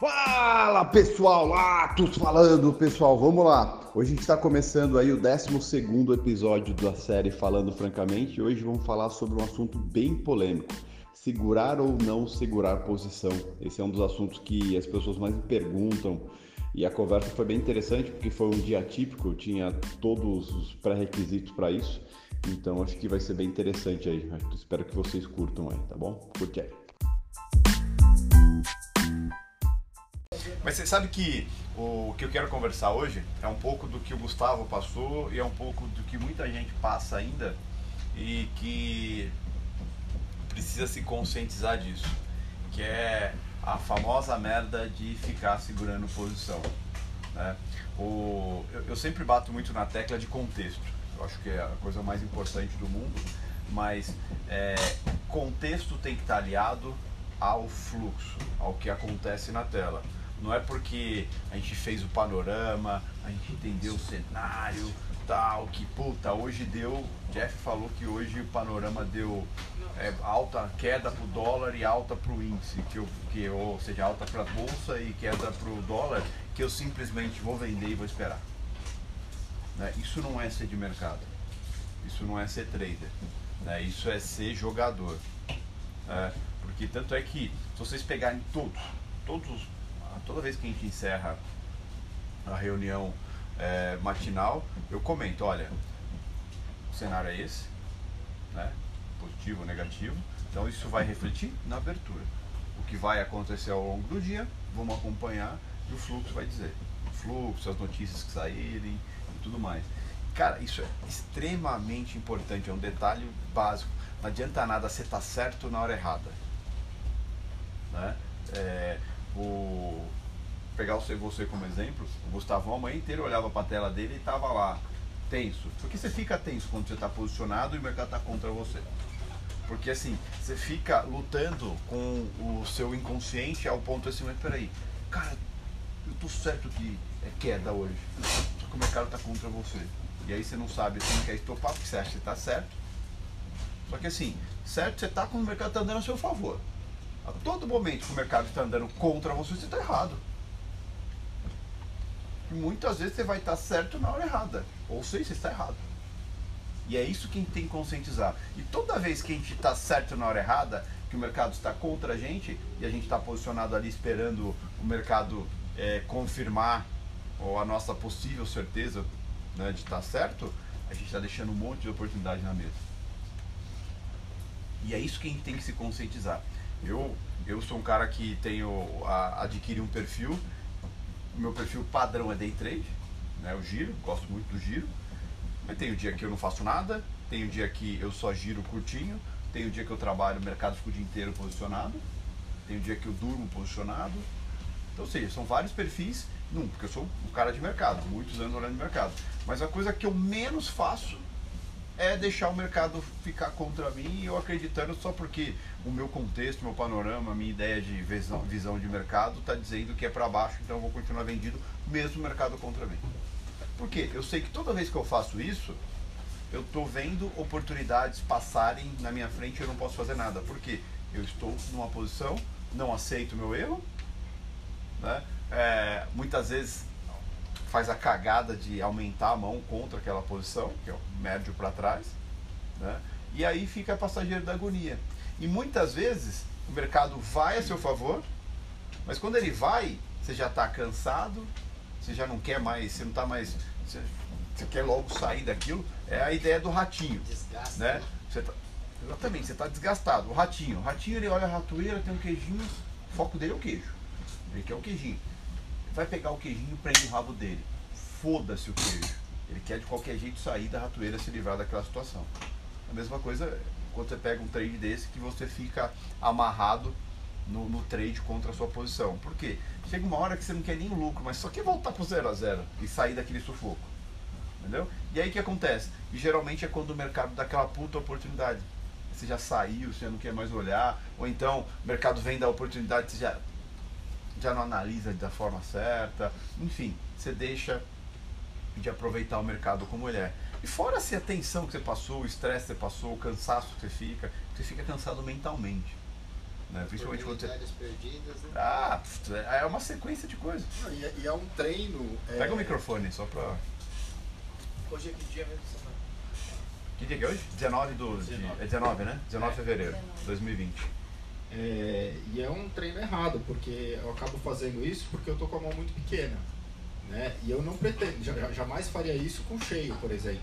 Fala pessoal, Latos falando pessoal, vamos lá. Hoje a gente está começando aí o 12 episódio da série Falando Francamente e hoje vamos falar sobre um assunto bem polêmico: segurar ou não segurar posição. Esse é um dos assuntos que as pessoas mais me perguntam e a conversa foi bem interessante porque foi um dia típico, eu tinha todos os pré-requisitos para isso, então acho que vai ser bem interessante aí. Espero que vocês curtam aí, tá bom? Curte aí. Mas você sabe que o que eu quero conversar hoje é um pouco do que o Gustavo passou e é um pouco do que muita gente passa ainda e que precisa se conscientizar disso, que é a famosa merda de ficar segurando posição. Né? O, eu, eu sempre bato muito na tecla de contexto. Eu acho que é a coisa mais importante do mundo, mas é, contexto tem que estar aliado ao fluxo, ao que acontece na tela. Não é porque a gente fez o panorama, a gente entendeu o cenário, tal, que puta, hoje deu. Jeff falou que hoje o panorama deu é, alta queda para o dólar e alta para o índice, que, eu, que ou seja, alta para a bolsa e queda para o dólar, que eu simplesmente vou vender e vou esperar. Né? Isso não é ser de mercado. Isso não é ser trader. Né? Isso é ser jogador. Né? Porque tanto é que, se vocês pegarem todos, todos toda vez que a gente encerra a reunião é, matinal, eu comento, olha, o cenário é esse, né? positivo ou negativo, então isso vai refletir na abertura. O que vai acontecer ao longo do dia, vamos acompanhar e o fluxo vai dizer. O fluxo, as notícias que saírem e tudo mais. Cara, isso é extremamente importante, é um detalhe básico. Não adianta nada você estar tá certo na hora errada. Né? É, o pegar você, você como exemplo, o Gustavão a manhã inteira olhava para a tela dele e estava lá tenso. Porque você fica tenso quando você está posicionado e o mercado está contra você. Porque assim, você fica lutando com o seu inconsciente ao ponto assim, mas peraí, cara, eu tô certo que é queda hoje. Só que o mercado está contra você. E aí você não sabe, você não quer estopar porque você acha que está certo. Só que assim, certo você está quando o mercado está andando a seu favor. A todo momento que o mercado está andando contra você, você está errado. E muitas vezes você vai estar certo na hora errada. Ou seja, você está errado. E é isso que a gente tem que conscientizar. E toda vez que a gente está certo na hora errada, que o mercado está contra a gente e a gente está posicionado ali esperando o mercado é, confirmar ou a nossa possível certeza né, de estar certo, a gente está deixando um monte de oportunidade na mesa. E é isso que a gente tem que se conscientizar. Eu, eu sou um cara que tenho a, adquiri um perfil, o meu perfil padrão é day trade, né, o giro, gosto muito do giro. Mas tem o dia que eu não faço nada, tem o dia que eu só giro curtinho, tem o dia que eu trabalho, o mercado fica o dia inteiro posicionado, tem o dia que eu durmo posicionado. Então, ou seja, são vários perfis, não, porque eu sou um cara de mercado, muitos anos olhando mercado. Mas a coisa que eu menos faço é deixar o mercado ficar contra mim e eu acreditando só porque o meu contexto, meu panorama, a minha ideia de visão, visão de mercado está dizendo que é para baixo, então eu vou continuar vendido mesmo o mercado contra mim. Por quê? Eu sei que toda vez que eu faço isso, eu estou vendo oportunidades passarem na minha frente e eu não posso fazer nada. Por quê? Eu estou numa posição, não aceito meu erro, né? É, muitas vezes faz a cagada de aumentar a mão contra aquela posição, que é o médio para trás, né? e aí fica passageiro da agonia. E muitas vezes o mercado vai a seu favor, mas quando ele vai, você já está cansado, você já não quer mais, você não está mais. Você, você, quer logo sair daquilo. É a ideia do ratinho. Desgasta. Né? Você tá, exatamente, você está desgastado. O ratinho. O ratinho ele olha a ratoeira, tem um queijinho, o foco dele é o queijo. Ele quer o queijinho vai pegar o queijinho e prende o rabo dele. Foda-se o queijo. Ele quer de qualquer jeito sair da ratoeira se livrar daquela situação. A mesma coisa quando você pega um trade desse que você fica amarrado no, no, trade contra a sua posição. Por quê? Chega uma hora que você não quer nem lucro, mas só quer voltar pro zero a zero e sair daquele sufoco. Entendeu? E aí o que acontece? E geralmente é quando o mercado dá aquela puta oportunidade. Você já saiu, você não quer mais olhar, ou então o mercado vem da oportunidade, você já já não analisa da forma certa, enfim, você deixa de aproveitar o mercado como ele é. E fora se a tensão que você passou, o estresse que você passou, o cansaço que você fica, você fica cansado mentalmente. Né? Principalmente quando você. perdidas, né? Ah, é uma sequência de coisas. Não, E, é- e é um treino. é, Pega o microfone só pra. Hoje é que dia mesmo? Que dia que é hoje? 19 do. de- 19. é 19, né? 19 de fevereiro 19. 2020. É, e é um treino errado, porque eu acabo fazendo isso porque eu tô com a mão muito pequena. Né? E eu não pretendo, ja- ja- jamais faria isso com cheio, por exemplo.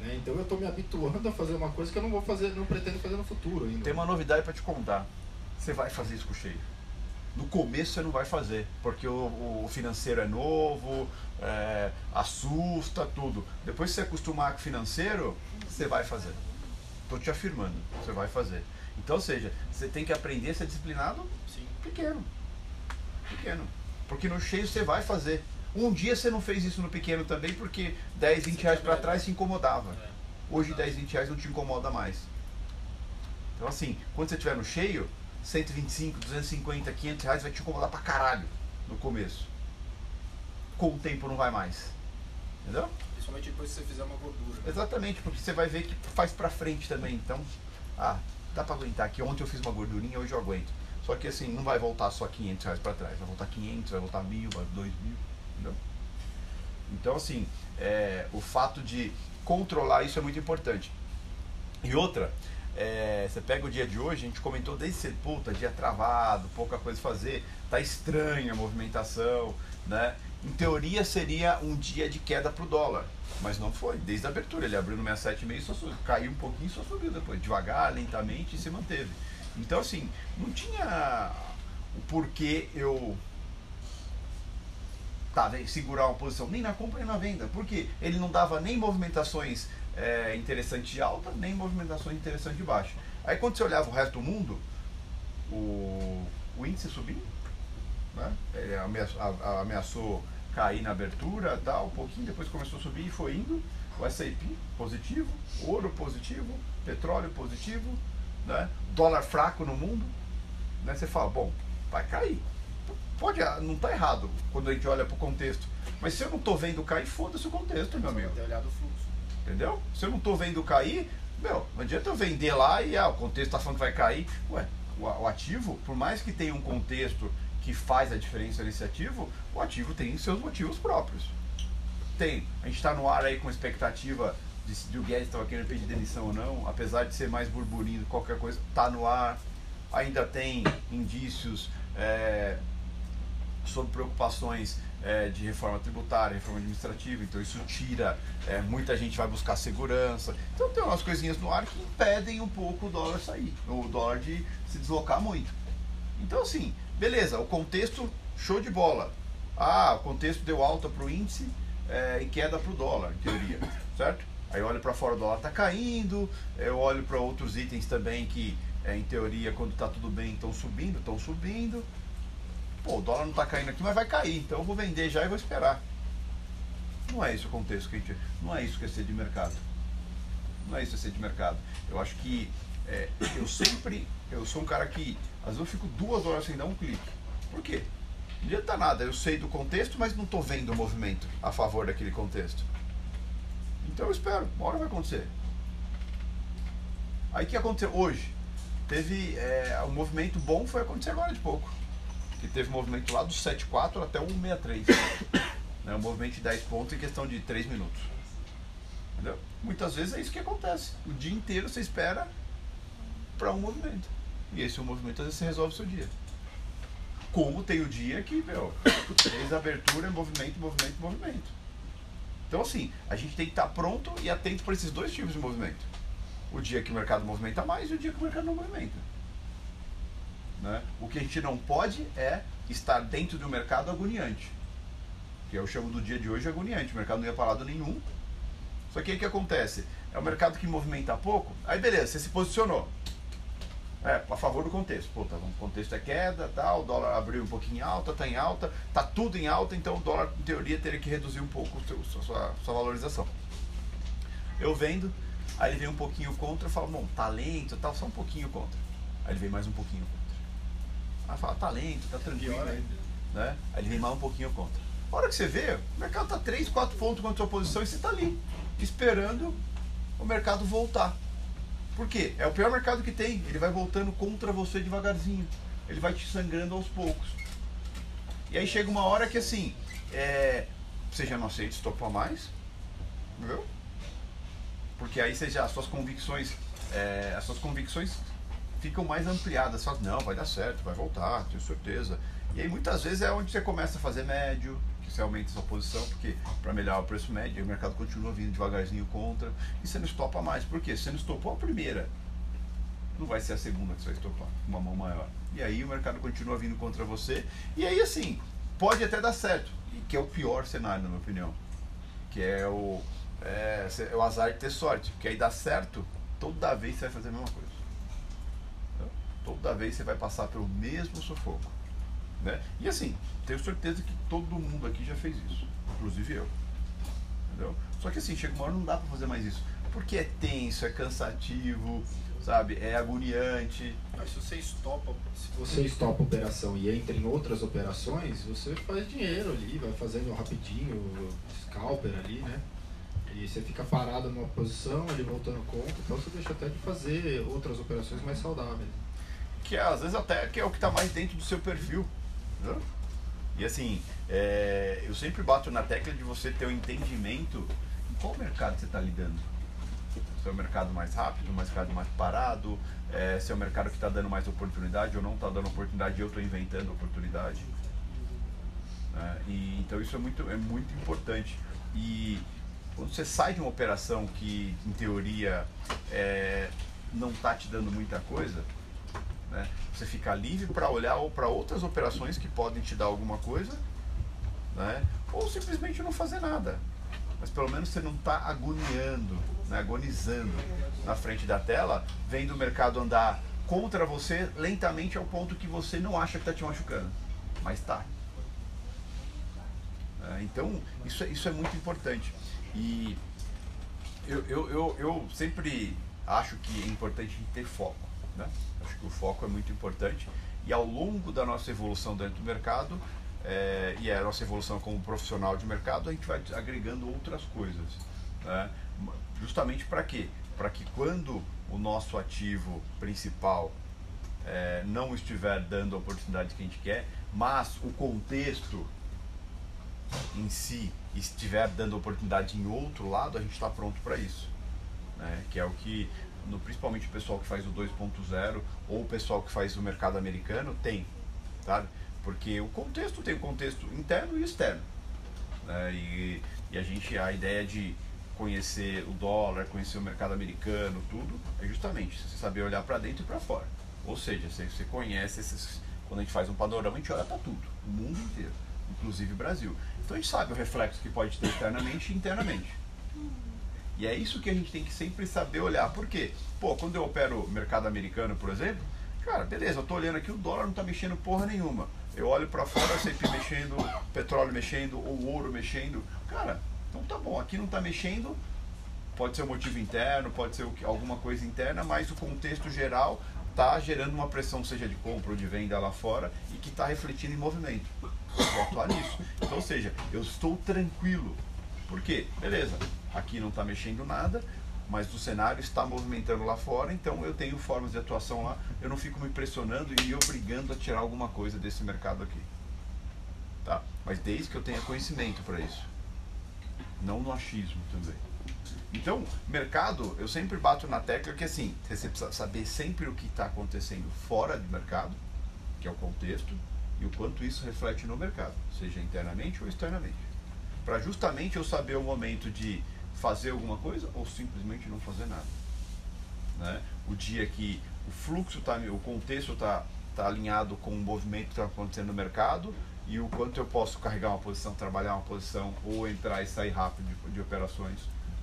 Né? Então eu tô me habituando a fazer uma coisa que eu não vou fazer, não pretendo fazer no futuro ainda. Tem uma novidade pra te contar. Você vai fazer isso com cheio. No começo você não vai fazer, porque o, o financeiro é novo, é, assusta tudo. Depois que você acostumar com o financeiro, você vai fazer. Tô te afirmando, você vai fazer. Então, ou seja, você tem que aprender a ser disciplinado Sim. pequeno. Pequeno. Porque no cheio você vai fazer. Um dia você não fez isso no pequeno também, porque 10, 20 reais para trás te incomodava. É. Hoje 10, 20 reais não te incomoda mais. Então assim, quando você estiver no cheio, 125, 250, 500 reais vai te incomodar pra caralho no começo. Com o tempo não vai mais. Entendeu? Principalmente depois que você fizer uma gordura. Exatamente, porque você vai ver que faz pra frente também. Então, ah, dá pra aguentar aqui. Ontem eu fiz uma gordurinha, hoje eu aguento. Só que assim, não vai voltar só 500 reais pra trás. Vai voltar 500, vai voltar mil, vai dois mil. Entendeu? Então, assim, é, o fato de controlar isso é muito importante. E outra, é, você pega o dia de hoje, a gente comentou desde cedo, puta, dia travado, pouca coisa fazer, tá estranha a movimentação, né? Em teoria seria um dia de queda pro dólar, mas não foi. Desde a abertura, ele abriu no 67,5 e só subiu, caiu um pouquinho só subiu depois, devagar, lentamente e se manteve. Então, assim, não tinha o porquê eu tá, segurar uma posição nem na compra nem na venda, porque ele não dava nem movimentações é, interessantes de alta, nem movimentações interessantes de baixa. Aí quando você olhava o resto do mundo, o, o índice subiu, né? ele ameaçou, a- a- ameaçou cair na abertura, tal, um pouquinho, depois começou a subir e foi indo. O S&P positivo, ouro positivo, petróleo positivo, né? dólar fraco no mundo. Né? Você fala, bom, vai cair. Pode, não está errado quando a gente olha para o contexto. Mas se eu não estou vendo cair, foda-se o contexto, meu amigo. Olhado o fluxo. Entendeu? Se eu não estou vendo cair, meu, não adianta eu vender lá e ah, o contexto está falando que vai cair. Ué, o, o ativo, por mais que tenha um contexto que faz a diferença nesse ativo, o ativo tem seus motivos próprios. Tem. A gente está no ar aí com expectativa de se o Guedes estava querendo pedir demissão ou não, apesar de ser mais burburinho do que qualquer coisa, está no ar. Ainda tem indícios é, sobre preocupações é, de reforma tributária, reforma administrativa, então isso tira, é, muita gente vai buscar segurança. Então tem umas coisinhas no ar que impedem um pouco o dólar sair, o dólar de se deslocar muito. Então assim, beleza, o contexto show de bola. Ah, o contexto deu alta para o índice é, e queda para o dólar, em teoria, certo? Aí eu olho para fora, o dólar está caindo, eu olho para outros itens também que, é, em teoria, quando está tudo bem, estão subindo, estão subindo. Pô, o dólar não está caindo aqui, mas vai cair, então eu vou vender já e vou esperar. Não é esse o contexto que a gente. Não é isso que é ser de mercado. Não é isso que é ser de mercado. Eu acho que é, eu sempre. Eu sou um cara que. Às vezes eu fico duas horas sem dar um clique. Por quê? Não adianta nada, eu sei do contexto, mas não estou vendo o movimento a favor daquele contexto. Então eu espero, uma hora vai acontecer. Aí o que aconteceu hoje? Teve é, um movimento bom, foi acontecer agora de pouco. Que teve um movimento lá do 7,4 até o 1,63. né, um movimento de 10 pontos em questão de 3 minutos. Entendeu? Muitas vezes é isso que acontece. O dia inteiro você espera para um movimento. E esse um movimento às vezes você resolve o seu dia. Como tem o dia que, meu, a abertura é movimento, movimento, movimento. Então, assim, a gente tem que estar pronto e atento para esses dois tipos de movimento. O dia que o mercado movimenta mais e o dia que o mercado não movimenta. Né? O que a gente não pode é estar dentro de um mercado agoniante. Que eu chamo do dia de hoje agoniante. O mercado não ia para lado nenhum. Só que aí o que acontece? É um mercado que movimenta pouco. Aí beleza, você se posicionou. É, a favor do contexto. Puta, o contexto é queda, tal, o dólar abriu um pouquinho em alta, está em alta, está tudo em alta, então o dólar, em teoria, teria que reduzir um pouco seu- sua, sua, valorização. Eu vendo, aí ele vem um pouquinho contra, eu falo, bom, tá lento, tal, só um pouquinho contra. Aí ele vem mais um pouquinho contra. Aí fala, tá lento, tá tranquilo. Pior aí, ainda. Né? Aí ele vem mais um pouquinho contra. A hora que você vê, o mercado tá 3, 4 pontos contra a sua posição e você tá ali, esperando o mercado voltar. Por quê? É o pior mercado que tem. Ele vai voltando contra você devagarzinho. Ele vai te sangrando aos poucos. E aí chega uma hora que assim, é, você já não aceita estopar mais, entendeu? Porque aí você já, as suas convicções, é, as suas convicções ficam mais ampliadas. Você fala, não, vai dar certo, vai voltar, tenho certeza. E aí muitas vezes é onde você começa a fazer médio, que você aumenta a sua posição, porque para melhorar o preço médio, o mercado continua vindo devagarzinho contra, e você não estopa mais. Por quê? Você não estopou a primeira, não vai ser a segunda que você vai estopar, uma mão maior. E aí o mercado continua vindo contra você, e aí assim, pode até dar certo, que é o pior cenário, na minha opinião. Que é o, é, é o azar de ter sorte. Porque aí dá certo, toda vez você vai fazer a mesma coisa. Toda vez você vai passar pelo mesmo sufoco. Né? E assim, tenho certeza que todo mundo aqui já fez isso, inclusive eu. Entendeu? Só que assim, chega uma hora não dá para fazer mais isso. Porque é tenso, é cansativo, sabe? É agoniante. Mas se você estopa, se você estopa a operação e entra em outras operações, você faz dinheiro ali, vai fazendo rapidinho, scalper ali, né? E você fica parado numa posição, ali voltando conta, então você deixa até de fazer outras operações mais saudáveis. Que é, às vezes até que é o que está mais dentro do seu perfil. Né? E assim, é, eu sempre bato na tecla de você ter o um entendimento em qual mercado você está lidando se é o mercado mais rápido, um mercado mais parado, é, se é o mercado que está dando mais oportunidade ou não está dando oportunidade, eu estou inventando oportunidade. É, e, então isso é muito, é muito importante. E quando você sai de uma operação que, em teoria, é, não está te dando muita coisa, né, você fica livre para olhar ou para outras operações que podem te dar alguma coisa, né, ou simplesmente não fazer nada. Mas pelo menos você não está agoniando né, agonizando na frente da tela, vendo o mercado andar contra você lentamente ao ponto que você não acha que está te machucando, mas está. É, então, isso, é, isso é muito importante. E eu, eu, eu, eu sempre acho que é importante ter foco. Né? Acho que o foco é muito importante. E ao longo da nossa evolução dentro do mercado, é, e a nossa evolução como profissional de mercado, a gente vai agregando outras coisas. Né? Justamente para quê? Para que quando o nosso ativo principal é, não estiver dando a oportunidade que a gente quer, mas o contexto em si estiver dando oportunidade em outro lado, a gente está pronto para isso. Né? Que é o que, no, principalmente o pessoal que faz o 2.0 ou o pessoal que faz o mercado americano tem. Sabe? Porque o contexto tem o contexto interno e externo. Né? E, e a gente, a ideia de conhecer o dólar, conhecer o mercado americano, tudo, é justamente você saber olhar para dentro e para fora. Ou seja, você, você conhece esses. Quando a gente faz um panorama, a gente olha para tudo, o mundo inteiro, inclusive o Brasil. Então a gente sabe o reflexo que pode ter externamente e internamente. E é isso que a gente tem que sempre saber olhar. Por quê? Pô, quando eu opero mercado americano, por exemplo, cara, beleza, eu tô olhando aqui, o dólar não tá mexendo porra nenhuma. Eu olho para fora, sempre mexendo, petróleo mexendo, ou ouro mexendo. Cara, então tá bom, aqui não está mexendo, pode ser um motivo interno, pode ser alguma coisa interna, mas o contexto geral está gerando uma pressão, seja de compra ou de venda lá fora, e que está refletindo em movimento. vou atuar nisso. Então, ou seja, eu estou tranquilo. Por quê? Beleza, aqui não está mexendo nada, mas o cenário está movimentando lá fora, então eu tenho formas de atuação lá, eu não fico me pressionando e me obrigando a tirar alguma coisa desse mercado aqui. Tá? Mas desde que eu tenha conhecimento para isso não no achismo também. Então, mercado, eu sempre bato na tecla que assim, você precisa saber sempre o que está acontecendo fora do mercado, que é o contexto, e o quanto isso reflete no mercado, seja internamente ou externamente. Para justamente eu saber o momento de fazer alguma coisa ou simplesmente não fazer nada. Né? O dia que o fluxo está, o contexto está tá alinhado com o movimento que está acontecendo no mercado, e o quanto eu posso carregar uma posição, trabalhar uma posição ou entrar e sair rápido de, de operações.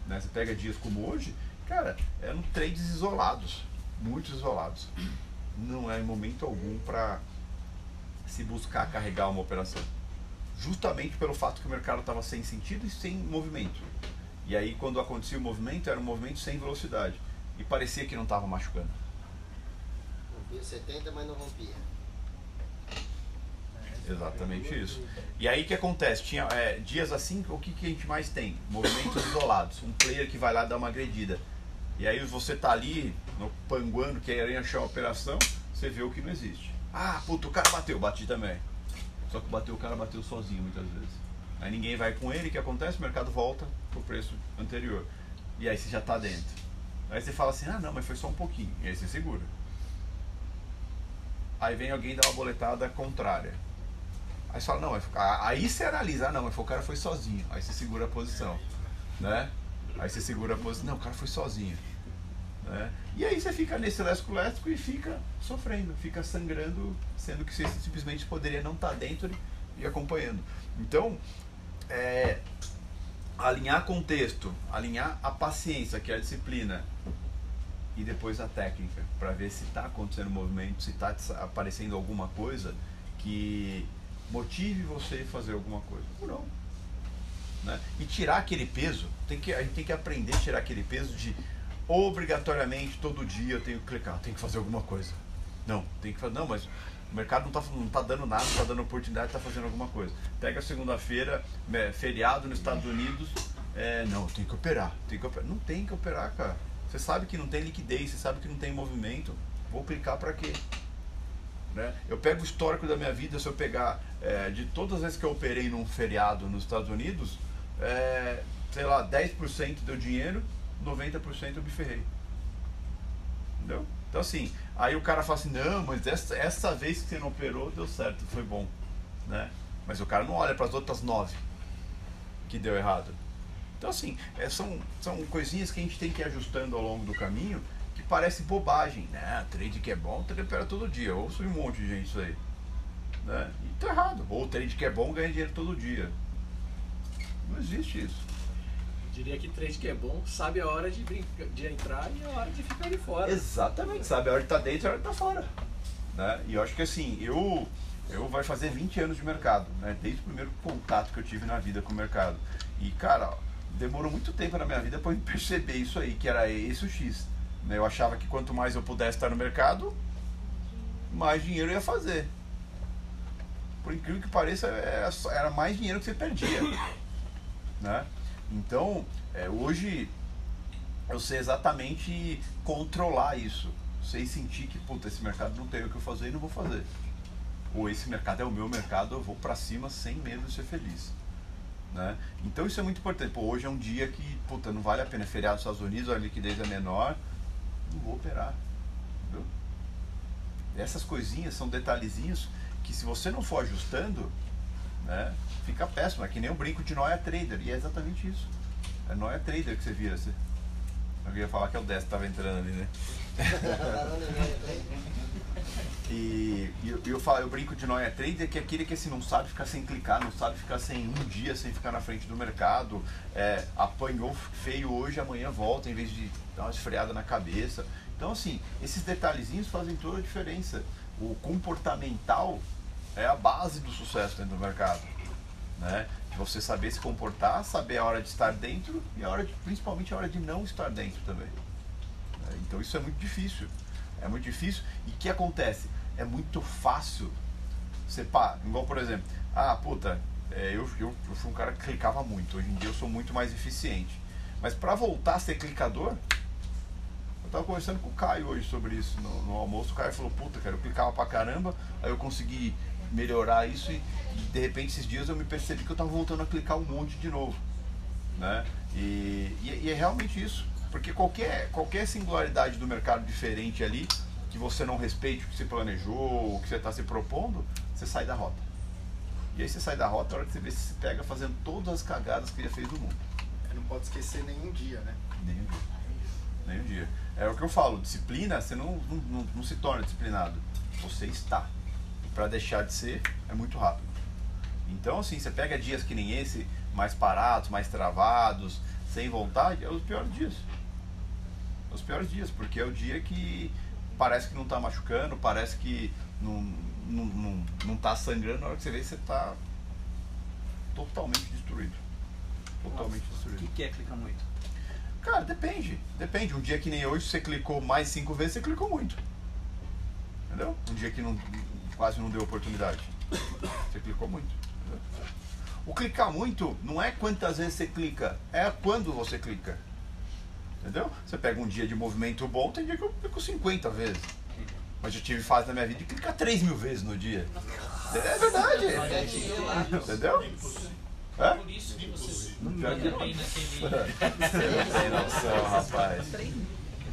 Né? Você pega dias como hoje, cara, eram trades isolados, muito isolados. Não é momento algum para se buscar carregar uma operação. Justamente pelo fato que o mercado estava sem sentido e sem movimento. E aí, quando acontecia o movimento, era um movimento sem velocidade. E parecia que não estava machucando. Rompia 70, mas não rompia. Exatamente isso. E aí o que acontece? Tinha é, dias assim, o que, que a gente mais tem? Movimentos isolados. Um player que vai lá dar uma agredida. E aí você tá ali, no panguando, querendo achar a operação, você vê o que não existe. Ah, puto, o cara bateu, bati também. Só que bateu, o cara bateu sozinho muitas vezes. Aí ninguém vai com ele, o que acontece? O mercado volta pro preço anterior. E aí você já tá dentro. Aí você fala assim, ah não, mas foi só um pouquinho. E aí você segura. Aí vem alguém dar uma boletada contrária. Aí você fala, não, aí você analisa, ah não, mas o cara foi sozinho. Aí você segura a posição. Né? Aí você segura a posição, não, o cara foi sozinho. Né? E aí você fica nesse lesco-lesco e fica sofrendo, fica sangrando, sendo que você simplesmente poderia não estar dentro e acompanhando. Então, é, alinhar contexto, alinhar a paciência, que é a disciplina, e depois a técnica, para ver se está acontecendo movimento, se está aparecendo alguma coisa que motive você a fazer alguma coisa. Ou não. Né? E tirar aquele peso, tem que, a gente tem que aprender a tirar aquele peso de obrigatoriamente todo dia eu tenho que clicar, tenho que fazer alguma coisa. Não, tem que fazer. Não, mas o mercado não está não tá dando nada, está dando oportunidade, está fazendo alguma coisa. Pega segunda-feira, feriado nos Estados Unidos, é, não, tem que operar, tem que operar. Não tem que operar, cara. Você sabe que não tem liquidez, você sabe que não tem movimento. Vou clicar para quê? Né? Eu pego o histórico da minha vida, se eu pegar é, de todas as vezes que eu operei num feriado nos Estados Unidos, é, sei lá, 10% deu dinheiro, 90% eu me ferrei. Entendeu? Então assim, aí o cara fala assim, não, mas essa, essa vez que você não operou, deu certo, foi bom. Né? Mas o cara não olha para as outras nove que deu errado. Então assim, é, são, são coisinhas que a gente tem que ir ajustando ao longo do caminho que parece bobagem. Né? Trade que é bom, trade opera todo dia. Ouço um monte de gente isso aí. Né? E tá errado. Ou trade que é bom ganha dinheiro todo dia. Não existe isso. Diria que trade que é bom sabe a hora de, brinca, de entrar e a hora de ficar de fora. Exatamente, sabe a hora de estar dentro e a hora de estar fora. Né? E eu acho que assim, eu, eu vai fazer 20 anos de mercado, né? desde o primeiro contato que eu tive na vida com o mercado. E cara, demorou muito tempo na minha vida para eu perceber isso aí, que era esse o X. Né? Eu achava que quanto mais eu pudesse estar no mercado, mais dinheiro eu ia fazer. Por incrível que pareça, só- era mais dinheiro que você perdia. Né? Então, é, hoje eu sei exatamente controlar isso. Sei sentir que, puta, esse mercado não tem o que eu fazer e não vou fazer. Ou esse mercado é o meu mercado, eu vou pra cima sem medo de ser feliz. Né? Então isso é muito importante. Pô, hoje é um dia que, puta, não vale a pena. É Feriado nos Estados Unidos, a liquidez é menor, não vou operar. Entendeu? Essas coisinhas são detalhezinhos que se você não for ajustando, né, fica péssimo. É que nem um brinco de Noia Trader. E é exatamente isso. É Noia Trader que você vira. Você... Eu ia falar que é o 10 que estava entrando ali, né? E, e eu, eu, falo, eu brinco de Noia Trader que é aquele que assim, não sabe ficar sem clicar, não sabe ficar sem um dia sem ficar na frente do mercado, é, apanhou feio hoje, amanhã volta em vez de dar uma esfriada na cabeça. Então assim, esses detalhezinhos fazem toda a diferença. O comportamental é a base do sucesso dentro do mercado. Né? De você saber se comportar, saber a hora de estar dentro e a hora de, principalmente a hora de não estar dentro também. né? Então isso é muito difícil. É muito difícil. E o que acontece? É muito fácil pá, igual por exemplo, ah, puta, é, eu, eu, eu fui um cara que clicava muito. Hoje em dia eu sou muito mais eficiente. Mas para voltar a ser clicador, eu tava conversando com o Caio hoje sobre isso no, no almoço. O Caio falou, puta, cara, eu clicava pra caramba, aí eu consegui melhorar isso e, de repente esses dias eu me percebi que eu tava voltando a clicar um monte de novo. Né? E, e, e é realmente isso. Porque qualquer, qualquer singularidade do mercado diferente ali, que você não respeite o que você planejou, o que você está se propondo, você sai da rota. E aí você sai da rota, a hora que você vê se você pega fazendo todas as cagadas que já fez no mundo. É, não pode esquecer nenhum dia, né? Nenhum dia. Nenhum dia. É o que eu falo, disciplina, você não, não, não, não se torna disciplinado. Você está. Para deixar de ser, é muito rápido. Então, assim, você pega dias que nem esse, mais parados, mais travados, sem vontade, é os piores dias. É os piores dias, porque é o dia que parece que não está machucando, parece que não, não, não, não tá sangrando, na hora que você vê, você está totalmente destruído. Totalmente O destruído. que, que é clicar muito? Cara, depende. Depende. Um dia que nem hoje, você clicou mais cinco vezes, você clicou muito. Entendeu? Um dia que não, quase não deu oportunidade. Você clicou muito. O clicar muito não é quantas vezes você clica, é quando você clica. Entendeu? Você pega um dia de movimento bom, tem dia que eu clico 50 vezes. Mas eu tive fase na minha vida de clicar 3 mil vezes no dia. É verdade. Entendeu? É? Por isso que você Não.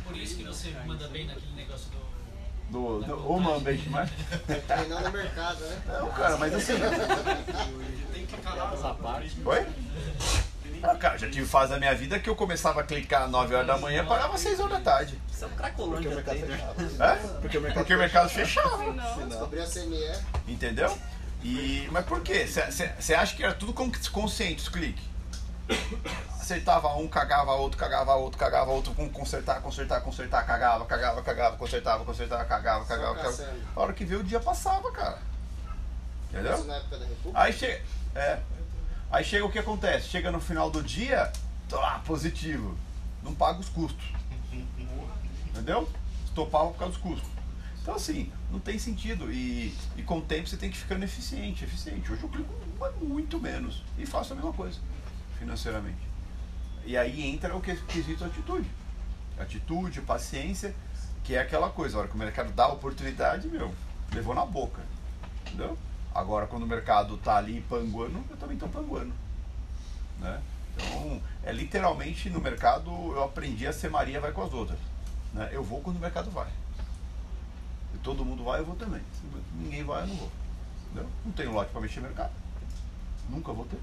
Por isso que você manda bem naquele negócio do. Do, do, uma benchmark. Treinar no mercado, né? Não, cara, mas assim. Tem que calar essa parte. Oi? Ah, cara, já tive fase da minha vida que eu começava a clicar às 9 horas da manhã e parava às 6 horas da tarde. Isso é um cracolândia. Porque o mercado fechava. É? Porque o mercado, Porque o mercado fechava. A CME. Entendeu? E, mas por quê? Você acha que era tudo con- consciente os cliques? Acertava um, cagava outro, cagava outro, cagava outro, com consertar, consertar, consertar, cagava, cagava, cagava, consertava, consertava, cagava, cagava, cagava. A hora que veio o dia passava, cara. Entendeu? Isso na época da República. Aí chega. É. Aí chega o que acontece? Chega no final do dia, tô lá, positivo. Não paga os custos. Entendeu? Estopava por causa dos custos. Então assim, não tem sentido. E, e com o tempo você tem que ficando eficiente, eficiente. Hoje eu clico muito menos. E faço a mesma coisa, financeiramente. E aí entra o que- quesito atitude. Atitude, paciência, que é aquela coisa, a hora que o mercado dá a oportunidade, meu, levou na boca. Entendeu? Agora quando o mercado tá ali panguando, eu também tô panguando. Né? Então, é literalmente no mercado eu aprendi a ser Maria vai com as outras. Né? Eu vou quando o mercado vai. Se todo mundo vai, eu vou também. Se ninguém vai, eu não vou. Entendeu? Não tenho lote para mexer no mercado. Nunca vou ter.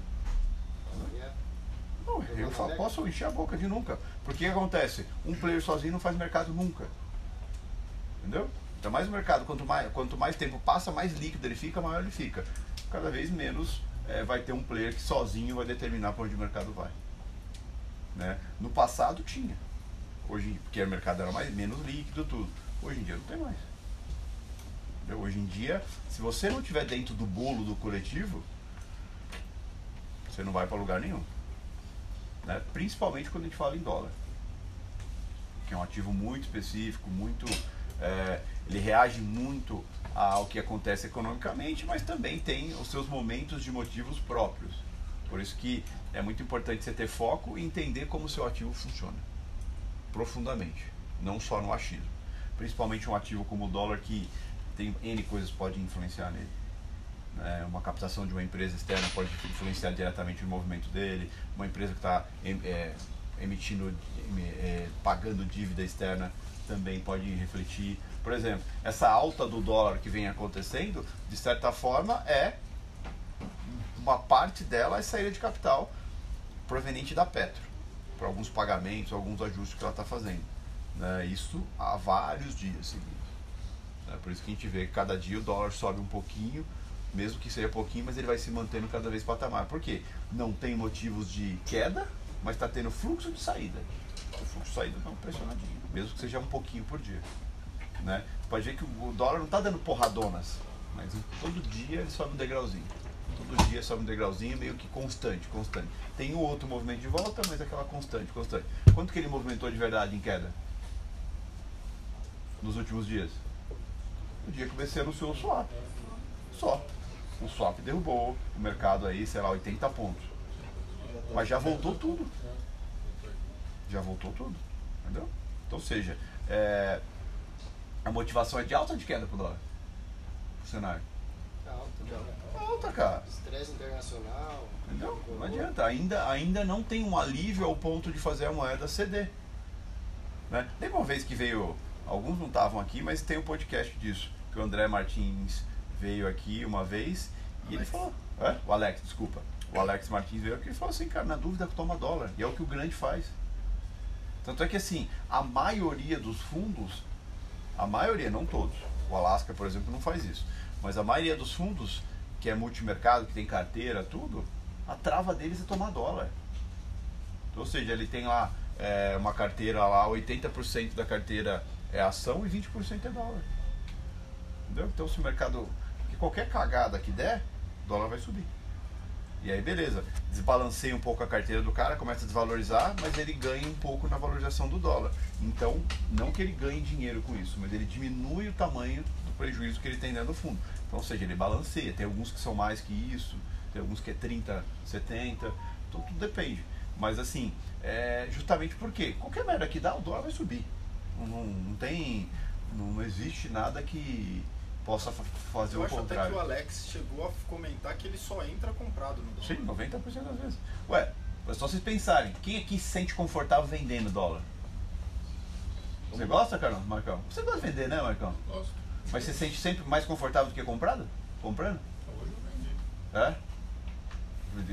Não, eu posso encher a boca de nunca. Porque o que acontece? Um player sozinho não faz mercado nunca. Entendeu? Então mais o mercado, quanto mais, quanto mais tempo passa, mais líquido ele fica, maior ele fica. Cada vez menos eh, vai ter um player que sozinho vai determinar para onde o mercado vai. Né? No passado tinha. Hoje, porque o mercado era mais, menos líquido tudo. Hoje em dia não tem mais. Entendeu? Hoje em dia, se você não estiver dentro do bolo do coletivo, você não vai para lugar nenhum. Né? Principalmente quando a gente fala em dólar. Que é um ativo muito específico, muito. é, ele reage muito ao que acontece economicamente, mas também tem os seus momentos de motivos próprios. Por isso que é muito importante você ter foco e entender como o seu ativo funciona. Profundamente. Não só no achismo. Principalmente um ativo como o dólar que tem N coisas que podem influenciar nele. Né? uma captação de uma empresa externa pode influenciar diretamente o movimento dele, uma empresa que está emitindo, em- é, pagando dívida externa também pode refletir. Por exemplo, essa alta do dólar que vem acontecendo, de certa forma, é uma parte dela é saída de capital proveniente da Petro, para alguns pagamentos, alguns ajustes que ela está fazendo. né? Isso há vários dias seguidos. né? Por isso que a gente vê que cada dia o dólar sobe um pouquinho, mesmo que seja pouquinho, mas ele vai se mantendo cada vez patamar. Por quê? Não tem motivos de queda, mas está tendo fluxo de saída. O fluxo de saída está pressionadinho, mesmo que seja um pouquinho por dia. Né? Pode ver que o dólar não está dando porradonas, mas todo dia ele sobe um degrauzinho. Todo dia sobe um degrauzinho meio que constante, constante. Tem um outro movimento de volta, mas é aquela constante, constante. Quanto que ele movimentou de verdade em queda? Nos últimos dias? O dia que o BC anunciou o swap. Só. O swap derrubou o mercado aí, sei lá, 80 pontos. Mas já voltou tudo. Já voltou tudo. Entendeu? Então, ou seja, é, a motivação é de alta ou de queda pro dólar? Pro cenário? Alto, Alta, cara. Estresse internacional. Entendeu? Não adianta. Ainda, ainda não tem um alívio ao ponto de fazer a moeda ceder. Né? Teve uma vez que veio, alguns não estavam aqui, mas tem um podcast disso, que o André Martins veio aqui uma vez e ele falou, é? o Alex, desculpa, o Alex Martins veio aqui e falou assim, cara, na dúvida toma dólar, e é o que o grande faz. Tanto é que assim, a maioria dos fundos, a maioria, não todos, o Alaska, por exemplo, não faz isso, mas a maioria dos fundos, que é multimercado, que tem carteira, tudo, a trava deles é tomar dólar. Ou seja, ele tem lá é, uma carteira lá, 80% da carteira é ação e 20% é dólar. Entendeu? Então se o mercado. Que qualquer cagada que der, o dólar vai subir. E aí beleza, desbalanceia um pouco a carteira do cara, começa a desvalorizar, mas ele ganha um pouco na valorização do dólar. Então, não que ele ganhe dinheiro com isso, mas ele diminui o tamanho do prejuízo que ele tem dentro do fundo. Então, ou seja, ele balanceia. Tem alguns que são mais que isso, tem alguns que é 30, 70, então tudo depende. Mas assim, é justamente porque qualquer merda que dá, o dólar vai subir. Não, não- tem. Não existe nada que possa fa- fazer Eu o acho até que contrário. o Alex chegou a comentar que ele só entra comprado no dólar. Sim, 90% das vezes. Ué, é só vocês pensarem, quem aqui se sente confortável vendendo dólar? Você gosta, Carlão, Marcão? Você gosta de vender, né, Marcão? Gosto. Mas você se sente sempre mais confortável do que comprado? Comprando? Hoje eu vendi.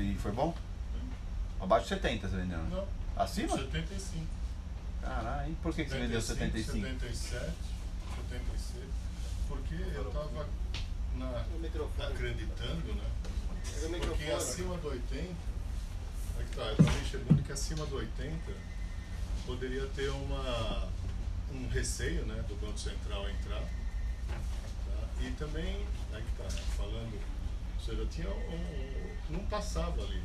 É? E foi bom? Abaixo de 70 você vendeu? né? Não. Acima? 75. Caralho, por que, que você vendeu 75? 77, 76. Porque eu tava na, O microfone. acreditando, né? Porque acima do 80, é que tá, eu tava enxergando que acima do 80 poderia ter uma, um receio né, do Banco Central entrar. tá? E também, é que tá, falando, ou seja, tinha um, não passava ali.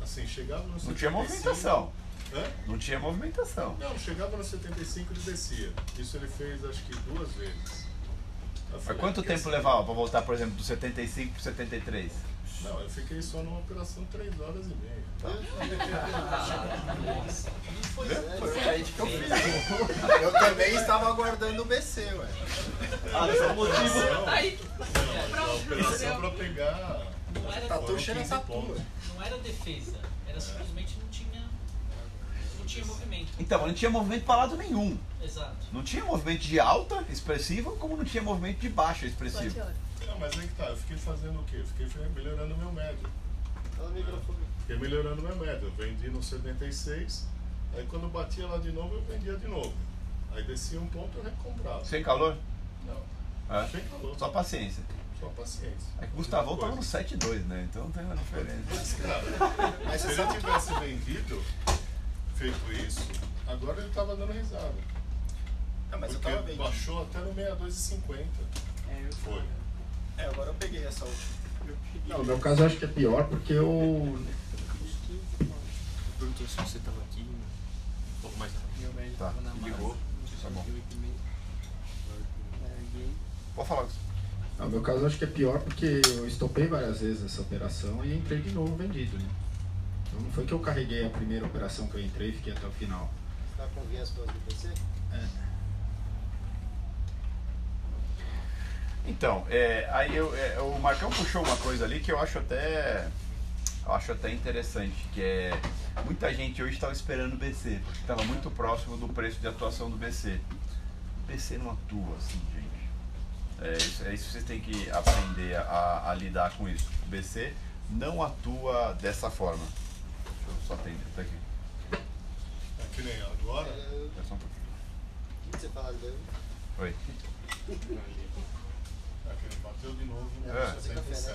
Assim, chegava no Não 75, tinha movimentação. Hã? Não tinha movimentação. Não, chegava no 75 ele descia. Isso ele fez acho que duas vezes. Falei, quanto porque tempo assim- levava pra voltar, por exemplo, do 75 pro 73? Não, eu fiquei só numa operação 3 horas e meia. Pois é, Foi né? aí que eu fiz. Eu também estava aguardando o BC, ué. Ah, é o motivo. Não, a operação pra pegar. Não era, Tatu cheira 15 tatu, não era defesa, era simplesmente não tinha, não tinha movimento. Então, não tinha movimento para lado nenhum. Exato. Não tinha movimento de alta expressiva, como não tinha movimento de baixa expressiva. Não, mas aí que tá, eu fiquei fazendo o quê? Eu fiquei melhorando meu médio. Fala microfone. Fiquei melhorando meu médio. Eu vendi no 76, aí quando eu batia lá de novo, eu vendia de novo. Aí descia um ponto, eu recomprava. Sem calor? Não, É. sem calor. Só paciência. Só paciência. É que o Gustavão tava no Coisa. 7,2, né? Então tem uma diferença. Mas, cara, Mas se você ele tivesse vendido, feito isso, agora ele tava dando risada. Ah, mas eu porque tava bem. baixou até no 62,50. Foi. É, agora eu peguei essa última. Não, no meu caso eu acho que é pior porque eu. Perguntou se você tava aqui um pouco mais rápido. meu médico Tá, tava na ligou. massa. Tá bom. Pode falar. No meu caso eu acho que é pior porque eu estopei várias vezes essa operação e entrei de novo vendido, né? Então não foi que eu carreguei a primeira operação que eu entrei e fiquei até o final. Tá com viés do PC? Então, é, aí eu, é, o Marcão puxou uma coisa ali que eu acho até eu acho até interessante, que é muita gente hoje estava esperando o BC, porque estava muito próximo do preço de atuação do BC. O BC não atua assim, gente. É isso, é isso que vocês têm que aprender a, a lidar com isso. O BC não atua dessa forma. Deixa eu só atender, tá aqui. É que nem agora, É, só um pouquinho. O que você fala dele? Oi. é que ele bateu de novo no É. 77.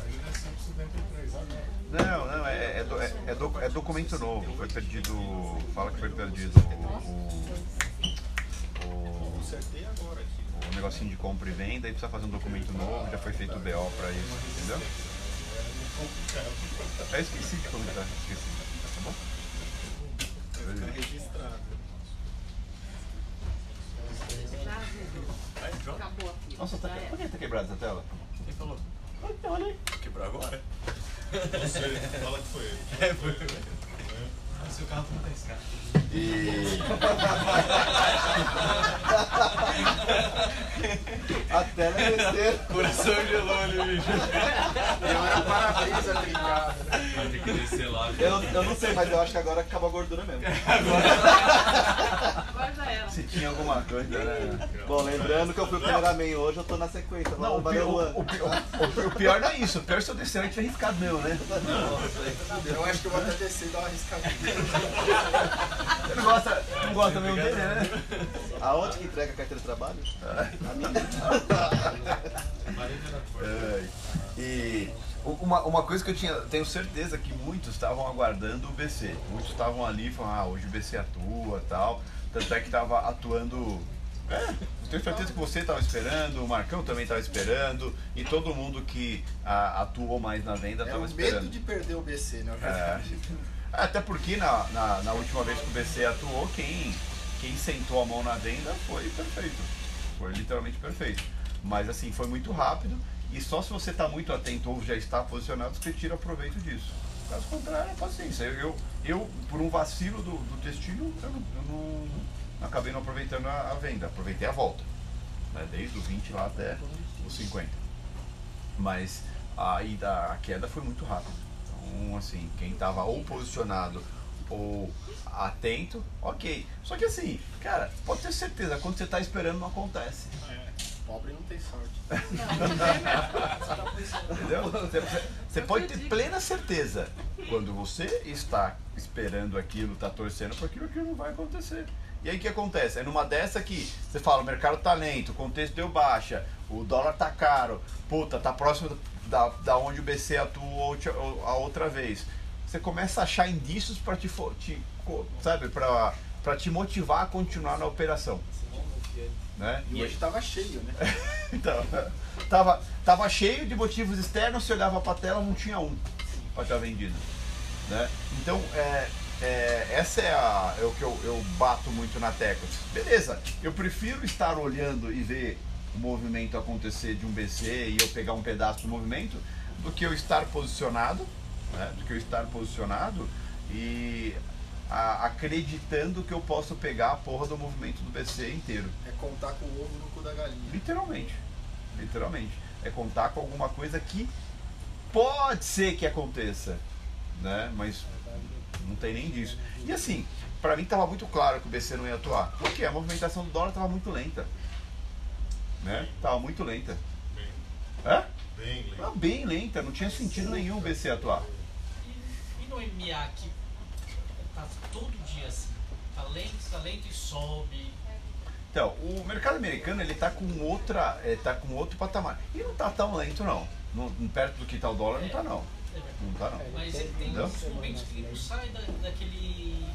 Aí ele desceu pro 73 agora. Não, não, é, é, do- é, é é documento novo. Foi perdido. Fala que foi perdido o, o, agora aqui. o negocinho de compra e venda e precisa fazer um documento novo. Já foi feito o BO pra isso, entendeu? Eu esqueci de comentar, esqueci. Tá bom? Fica registrado. Acabou aqui. Nossa, tá, Já por que tá quebrada essa tela? Quem falou? Olha aí. Quebrou agora? Você fala que foi ele. É, foi. Seu carro não tá escada. E. A tela é besteira. Coração gelou ali, bicho. Deu era para-brisa trincado. Vai ter que descer lá. Eu, não- eu não sei, mas eu acho que agora acabou a gordura mesmo. Agora já era. Se tinha alguma coisa, né? Bom, lembrando que eu fui o cameraman hoje, eu tô na sequência. Não, o, pi- Valeu, o, o pi- o- o pior não é isso. O pior é se eu descer antes tiver riscado mesmo, né? Eu acho que eu vou até descer e dar uma arriscadinha. Você não gosta, não gosta mesmo dele, né? Aonde que entrega a carteira de trabalho? É, E u- uma, uma coisa que eu tinha, tenho certeza que muitos estavam aguardando o BC. Muitos estavam ali falando, ah, hoje o BC atua tal. Tanto é que estava atuando. É, tenho certeza que você estava esperando, o Marcão também estava esperando, e todo mundo que ah, atuou mais na venda É estava o esperando. medo de perder o BC, né? É. Até porque na, na, na última vez que o BC atuou, quem, quem sentou a mão na venda foi perfeito. Foi literalmente perfeito. Mas assim, foi muito rápido e só se você está muito atento ou já está posicionado, você tira proveito disso. Caso contrário, paciência. Eu, eu, eu, por um vacilo do, do destino, eu não, eu não- acabei não aproveitando a, a venda, aproveitei a volta. Né? Desde os 20 lá até os 50. Mas a, ida, a queda foi muito rápida. Então, assim, quem estava ou posicionado ou atento, ok. Só que assim, cara, pode ter certeza, quando você está esperando não acontece. É, pobre não tem sorte. Entendeu? Você, você- pode ter plena certeza. Quando você está esperando aquilo, está torcendo por aquilo, aquilo não vai acontecer. E aí o que acontece? É numa dessa que você fala, o mercado tá lento, o contexto deu baixa, o dólar tá caro, puta, tá próximo da, da onde o BC atuou outra- a outra vez. Você começa a achar indícios para te, te sabe, para para te motivar a continuar na operação, né? E hoje tava cheio, né? Então, tava, tava cheio de motivos externos, você olhava para a tela, não tinha um para estar vendido. Né? Então, é, é, essa é, a, é o que eu, eu bato muito na tecla. Beleza, eu prefiro estar olhando e ver o movimento acontecer de um BC e eu pegar um pedaço do movimento do que eu estar posicionado, né? do que eu estar posicionado e a- acreditando que eu posso pegar a porra do movimento do BC inteiro. É contar com o ovo no cu da galinha. Literalmente. Literalmente. É contar com alguma coisa que pode ser que aconteça. Né? Mas não tem nem disso. E assim, pra mim tava muito claro que o BC não ia atuar. Porque a movimentação do dólar tava muito lenta. Né? Tava muito lenta. Bem, Hã? bem lento. Tava bem lenta, não tinha sentido nenhum o BC atuar. E, e no MA que tá todo dia assim, tá lento, tá lento e sobe. Então, o mercado americano ele tá com outra, é, tá com outro patamar. E não tá tão lento não. Não- perto do que tá o dólar não tá não. Não tá não. Mas ele tem uns momentos que ele não sai da, daquele.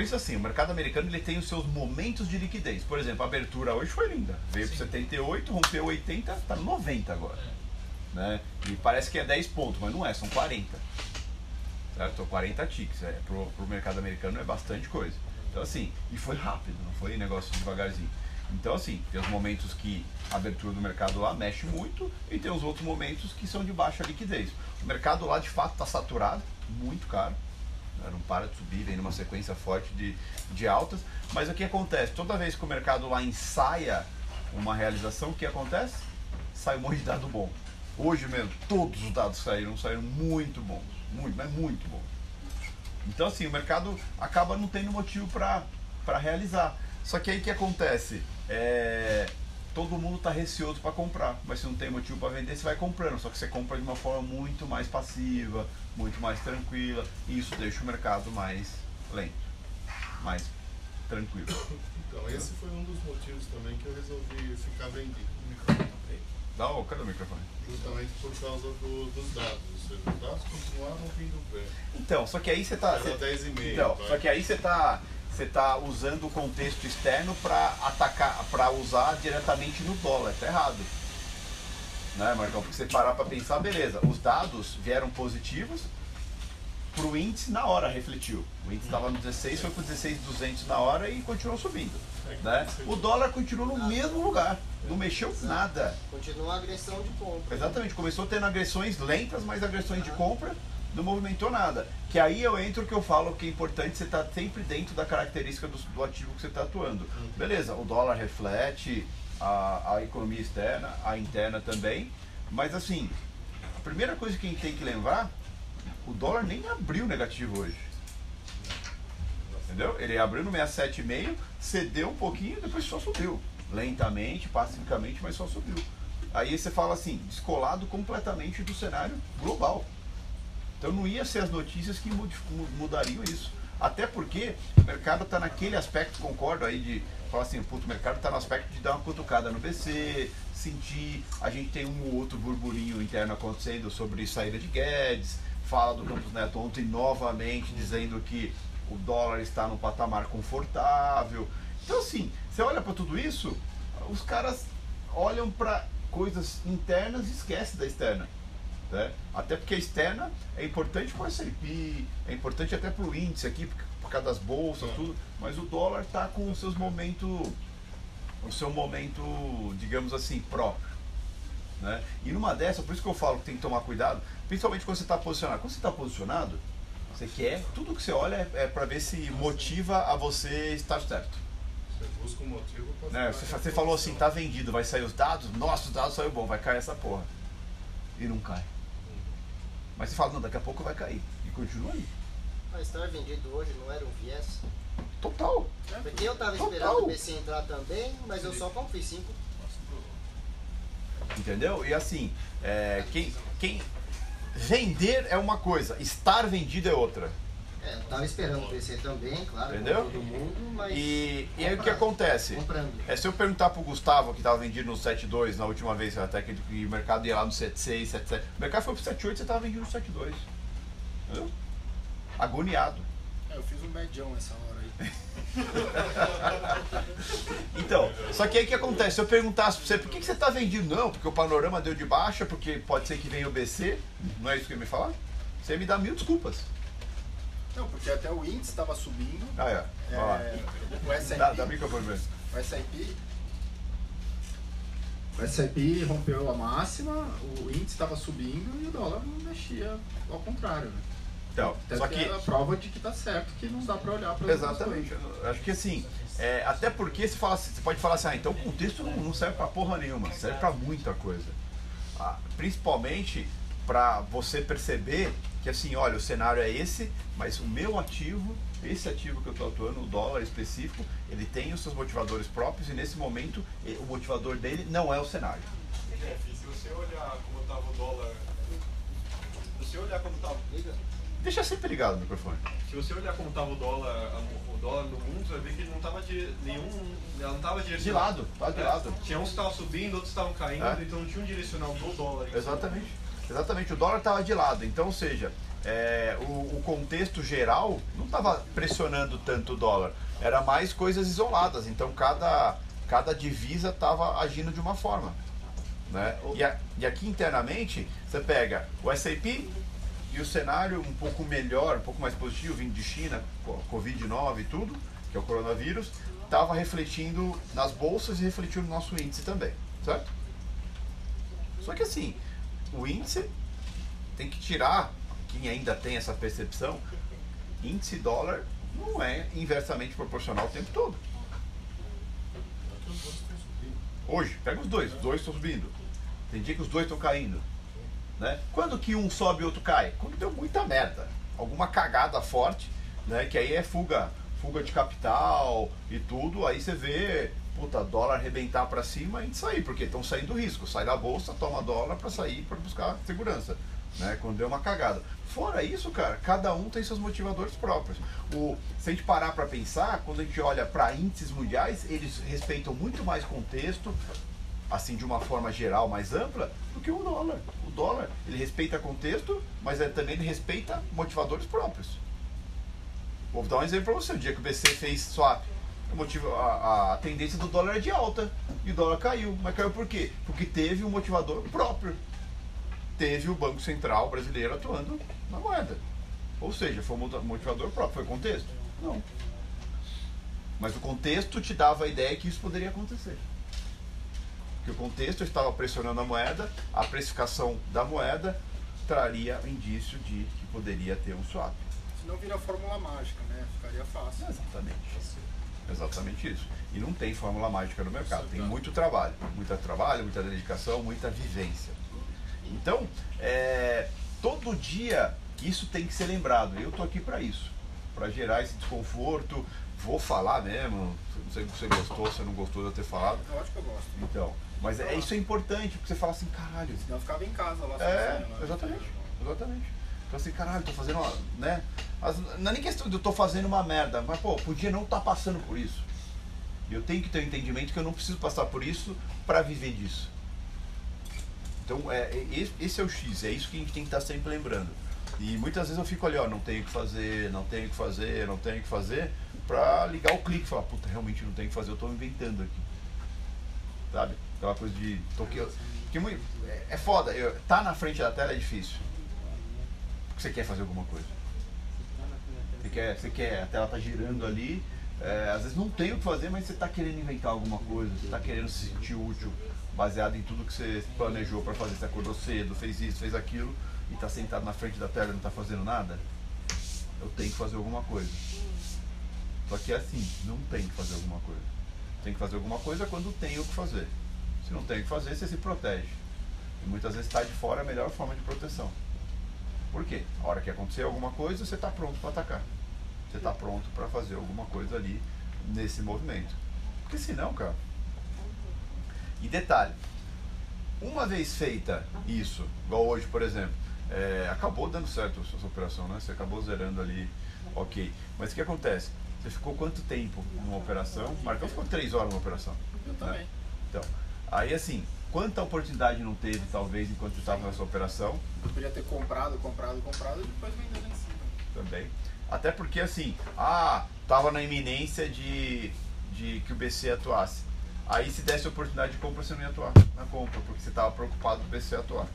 Pensa assim, o mercado americano ele tem os seus momentos de liquidez. Por exemplo, a abertura hoje foi linda. Veio para Sim. 78, rompeu 80, está no 90 agora. Né? E parece que é 10 pontos, mas não é, são 40. Certo? 40 ticks. É, pro, pro mercado americano é bastante coisa. Então assim, e foi rápido, não foi negócio devagarzinho. Então assim, tem os momentos que a abertura do mercado lá mexe muito e tem os outros momentos que são de baixa liquidez. O mercado lá de fato está saturado, muito caro não para de subir, vem numa sequência forte de, de altas. Mas o que acontece? Toda vez que o mercado lá ensaia uma realização, o que acontece? Sai um monte de dado bom. Hoje mesmo, todos os dados saíram, saíram muito bons. Muito, mas muito bons. Então assim, o mercado acaba não tendo motivo para realizar. Só que aí o que acontece? É, todo mundo está receoso para comprar, mas se não tem motivo para vender, você vai comprando. Só que você compra de uma forma muito mais passiva, muito mais tranquila, e isso deixa o mercado mais lento, mais tranquilo. Então, esse foi um dos motivos também que eu resolvi ficar vendido. Dá, ô, cadê o microfone? Justamente por causa do- dos dados. Ou seja, os dados continuaram vindo bem. Então, só que aí você tá. Era você- 10,5. Então, vai. só que aí você tá, você tá usando o contexto externo para atacar, para usar diretamente no dólar, tá errado. Né, Marcão? Porque você parar para pensar, beleza, os dados vieram positivos pro índice na hora refletiu. O índice estava no 16, foi pro 16,200 na hora e continuou subindo. Né? O dólar continuou no mesmo lugar, não mexeu nada. Continua a agressão de compra. Exatamente, começou tendo agressões lentas, mas agressões de compra não movimentou nada. Que aí eu entro que eu falo que é importante você estar sempre dentro da característica do, do ativo que você está atuando. Beleza, o dólar reflete a, a economia externa, a interna também, mas assim, a primeira coisa que a gente tem que lembrar, o dólar nem abriu negativo hoje. Entendeu? Ele abriu no 67,5, cedeu um pouquinho, depois só subiu. Lentamente, pacificamente, mas só subiu. Aí você fala assim, descolado completamente do cenário global. Então não ia ser as notícias que mudariam isso. Até porque o mercado está naquele aspecto, concordo aí, de falar assim, puto, o mercado está no aspecto de dar uma cutucada no BC, sentir, a gente tem um ou outro burburinho interno acontecendo sobre saída de Guedes, fala do Campos Neto ontem novamente dizendo que o dólar está num patamar confortável. Então assim, você olha para tudo isso, os caras olham para coisas internas e esquecem da externa. Né? Até porque a externa é importante para o S&P, é importante até para o índice aqui, por, por causa das bolsas, tudo, mas o dólar está com os seus momentos, o seu momento, digamos assim, próprio. Né? E numa dessa, por isso que eu falo que tem que tomar cuidado, principalmente quando você está posicionado. Quando você está posicionado, você quer, tudo que você olha é, é para ver se motiva a você estar certo. Você busca um motivo Né? Você, você falou assim, tá vendido, vai sair os dados, nossa, os dados saiu bom, vai cair essa porra. E não cai. Mas você fala, não, daqui a pouco vai cair. E continua aí. Mas estar vendido hoje não era um viés? Total. Porque eu tava Total. esperando o BC entrar também, mas eu só comprei 5. Entendeu? E assim, é, quem, quem. Vender é uma coisa, estar vendido é outra. É, eu tava esperando o BC também, claro, Entendeu? todo mundo, mas. E, e aí o que acontece? Comprando. É, se eu perguntar pro Gustavo, que tava vendido no 7.2 na última vez, até que que o mercado ia lá no 7.6, 7.7. O mercado foi pro 7.8 você tava vendido no 7.2. Entendeu? Agoniado. É, eu fiz um medião essa hora aí. Então, só que aí o que acontece? Se eu perguntasse pra você por que, que você tá vendido? Não, porque o panorama deu de baixa, porque pode ser que venha o BC, não é isso que eu ia me falar? Você ia me dá mil desculpas. Não, porque até o índice estava subindo. Ah, é. É, o S&P dá microfone. O S&P o S&P rompeu a máxima, o índice estava subindo e o dólar não mexia ao contrário, né? Então, Até só que que. é a prova de que tá certo, que não dá para olhar para Exatamente. Acho que assim, é, até porque você, fala, assim- você pode falar assim, ah, então o contexto não, não serve pra porra nenhuma, serve pra muita coisa. Ah, principalmente pra você perceber que assim, olha, o cenário é esse, mas o meu ativo, esse ativo que eu estou atuando, o dólar específico, ele tem os seus motivadores próprios e nesse momento o motivador dele não é o cenário. Se você olhar como estava o dólar. Se você olhar como estava. Deixa sempre ligado o microfone. Se você olhar como estava o dólar, o dólar no mundo, você vai ver que ele não estava de nenhum. Ela não estava De lado, tá de É, lado. Tinha uns que estavam subindo, outros estavam caindo, É. então não tinha um direcional do dólar. em si. Exatamente. Exatamente. O dólar estava de lado. Então, ou seja, é, o, o contexto geral não estava pressionando tanto o dólar. Era mais coisas isoladas. Então, cada, cada divisa estava agindo de uma forma. Né? E, a- e aqui internamente, você pega o S&P e o cenário um pouco melhor, um pouco mais positivo, vindo de China, co- Covid-19 e tudo, que é o coronavírus, estava refletindo nas bolsas e refletiu no nosso índice também, certo? Só que assim, o índice tem que tirar, quem ainda tem essa percepção, índice dólar não é inversamente proporcional o tempo todo. Subindo. Hoje, pega os dois, os dois estão subindo. Tem dia que os dois estão caindo. Né? Quando que um sobe e outro cai? Quando deu muita merda. Alguma cagada forte, né? Que aí é fuga, fuga de capital e tudo. Aí você vê, puta, dólar arrebentar pra cima e sair, porque estão saindo risco. Sai da bolsa, toma dólar pra sair para buscar segurança. Né? Quando deu uma cagada. Fora isso, cara, cada um tem seus motivadores próprios. O, se a gente parar para pensar, quando a gente olha para índices mundiais, eles respeitam muito mais contexto, assim de uma forma geral mais ampla, do que o dólar. O dólar, ele respeita contexto, mas ele também ele respeita motivadores próprios. Vou dar um exemplo para você. O dia que o BC fez swap, a, a tendência do dólar é de alta e o dólar caiu. Mas caiu por quê? Porque teve um motivador próprio. Teve o Banco Central brasileiro atuando na moeda. Ou seja, foi um motivador próprio. Foi contexto? Não. Mas o contexto te dava a ideia que isso poderia acontecer. Que o contexto estava pressionando a moeda, a precificação da moeda traria indício de que poderia ter um swap. Senão vira fórmula mágica, né? Ficaria fácil. Exatamente. Exatamente isso. E não tem fórmula mágica no mercado. Tem muito trabalho. Muito trabalho, muita dedicação, muita vivência. Então, é, todo dia isso tem que ser lembrado. Eu tô aqui para isso. Para gerar esse desconforto. Vou falar mesmo. Não sei se você gostou, se você não gostou de eu ter falado. Eu acho que eu gosto. Então, mas é, isso é importante, porque você fala assim, caralho. Senão eu ficava em casa lá. É, sozinho, né? exatamente. Exatamente. Então assim, caralho, tô fazendo uma. Né? As- não é nem questão de eu tô fazendo uma merda, mas pô, podia não estar passando por isso. E eu tenho que ter o entendimento que eu não preciso passar por isso para viver disso. Então, é, é- esse- é o X, é isso que a gente tem que estar sempre lembrando. E muitas vezes eu fico ali, ó, não tenho o que fazer, não tenho o que fazer, não tenho o que fazer, pra ligar o clique e falar, puta, realmente não tenho o que fazer, eu tô inventando aqui. Sabe? Aquela coisa de. Tô aqui, que muito, é, é foda, eu, tá na frente da tela é difícil. Porque você quer fazer alguma coisa. Você quer, você quer, a tela tá girando ali, É, às vezes não tem o que fazer, mas você está querendo inventar alguma coisa, você está querendo se sentir útil, baseado em tudo que você planejou para fazer. Você acordou cedo, fez isso, fez aquilo, e está sentado na frente da tela e não está fazendo nada. Eu tenho que fazer alguma coisa. Só que é assim, não tem que fazer alguma coisa. Tem que fazer alguma coisa quando tem o que fazer. Se não tem o que fazer, você se protege. E muitas vezes estar de fora é a melhor forma de proteção. Por quê? A hora que acontecer alguma coisa, você está pronto para atacar. Você está pronto para fazer alguma coisa ali nesse movimento. Porque senão, cara. E detalhe, uma vez feita isso, igual hoje, por exemplo, é, acabou dando certo a sua operação, né? Você acabou zerando ali, ok. Mas o que acontece? Você ficou quanto tempo numa operação? Marcão ficou três horas numa operação. Eu também. Então, aí assim, quanta oportunidade não teve, talvez, enquanto você estava nessa operação? Eu poderia ter comprado, comprado, comprado e depois vendendo em cima. também. Até porque assim, ah, tava na iminência de, de que o BC atuasse. Aí se desse oportunidade de compra, você não ia atuar na compra, porque você tava preocupado do BC atuar.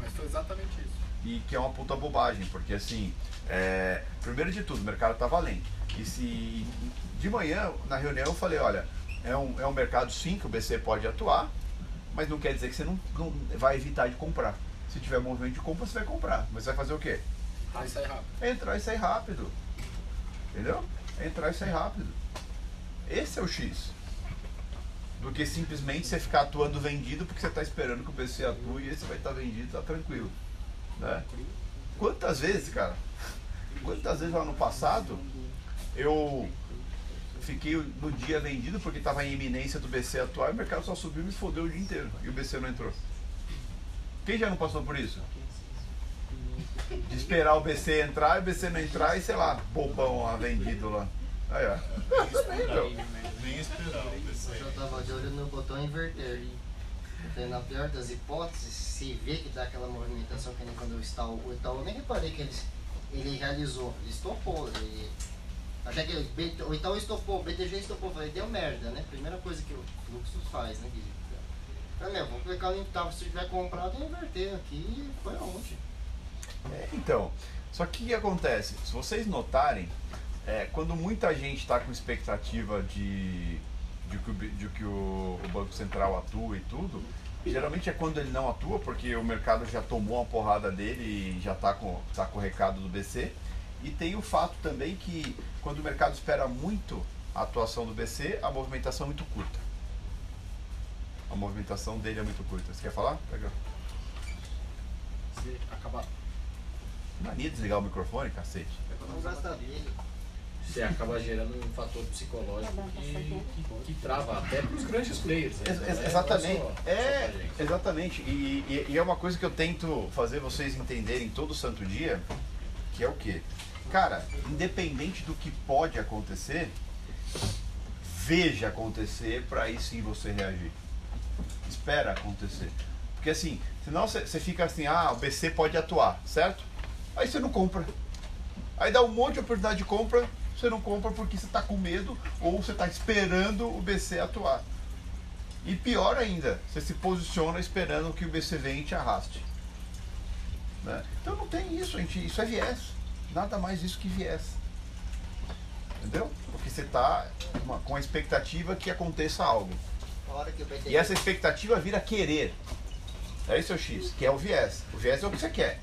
Mas foi exatamente isso. E que é uma puta bobagem, porque assim, é, primeiro de tudo, o mercado tá valendo. E se de manhã, na reunião, eu falei, olha, é um, é um mercado sim que o BC pode atuar, mas não quer dizer que você não, não vai evitar de comprar. Se tiver movimento de compra, você vai comprar. Mas você vai fazer o quê? Aí sai rápido. entrar e sair rápido. Entendeu? Entrar e sair rápido. Esse é o X. Do que simplesmente você ficar atuando vendido porque você está esperando que o BC atue e esse vai estar vendido, tá tranquilo. Né? Quantas vezes, cara? Quantas vezes lá no passado eu fiquei no dia vendido porque estava em iminência do BC atuar e o mercado só subiu e me fodeu o dia inteiro e o BC não entrou. Quem já não passou por isso? de esperar o BC entrar e o BC não entrar e sei lá, bobão lá vendido lá. Aí, ó. Nem esperar o PC. Eu tava de olho no botão inverter. Porque na pior das hipóteses, se vê que dá aquela movimentação que nem quando o Itaú, o Itaú eu nem reparei que ele, ele realizou, ele estopou, ele, achei que ele, B- o Itaú estopou, o BTG estopou, falei, deu merda, né? Primeira coisa que o fluxo faz, né, Guilherme? Falei, meu, vou clicar no tava, se tiver comprado, eu inverter aqui foi aonde? É, então, só que o que acontece? Se vocês notarem, é, quando muita gente está com expectativa de, de que, o, de que o, o Banco Central atua e tudo, geralmente é quando ele não atua, porque o mercado já tomou uma porrada dele e já está com, tá com o recado do BC. E tem o fato também que quando o mercado espera muito a atuação do BC, a movimentação é muito curta. A movimentação dele é muito curta. Você quer falar? Pega. Se acabar. Mania de desligar o microfone, cacete. Não gasta dele. Você acaba gerando um fator psicológico que, que, que trava até para os grandes players. né? Ex- é exatamente. É, exatamente. E, e- e é uma coisa que eu tento fazer vocês entenderem todo santo dia, que é o quê? Cara, independente do que pode acontecer, veja acontecer para aí sim você reagir. Espera acontecer. Porque assim, senão você fica assim, ah, o BC pode atuar, certo? Aí você não compra. Aí dá um monte de oportunidade de compra, você não compra porque você está com medo ou você está esperando o BC atuar. E pior ainda, você se posiciona esperando que o BC venha e te arraste. Né? Então não tem isso, gente. Isso é viés. Nada mais isso que viés. Entendeu? Porque você está com a expectativa que aconteça algo. E essa expectativa vira querer. É esse é o X, que é o viés. O viés é o que você quer.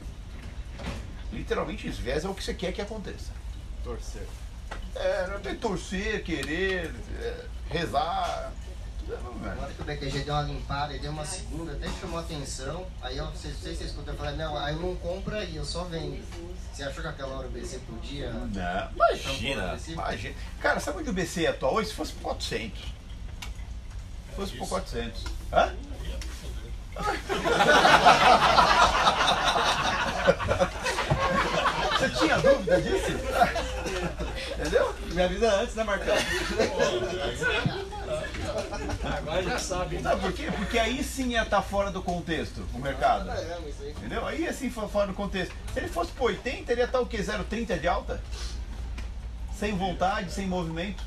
Literalmente isso. Viés é o que você quer que aconteça. Torcer. É, não tem torcer, querer, é, rezar. Hora que o BTG deu uma limpada, ele deu uma segunda, até chamou atenção. Aí eu não sei se você escuta, eu falei, não, aí eu não compro aí, eu só vendo. Você achou que aquela hora o BC podia. Não, Então, imagina, imagina. Cara, sabe onde o BC ia atuar hoje? Se fosse por 400. Se fosse por 400. Hã? Você tinha dúvida disso? Entendeu? Me avisa antes, né, Marcão? Agora já sabe. né? Sabe por quê? Porque aí sim ia estar fora do contexto, o mercado. Aí. Entendeu? Aí assim fo- fora do contexto. Se ele fosse por 80, ele ia estar o quê? 0,30 de alta? Sem vontade, sem movimento.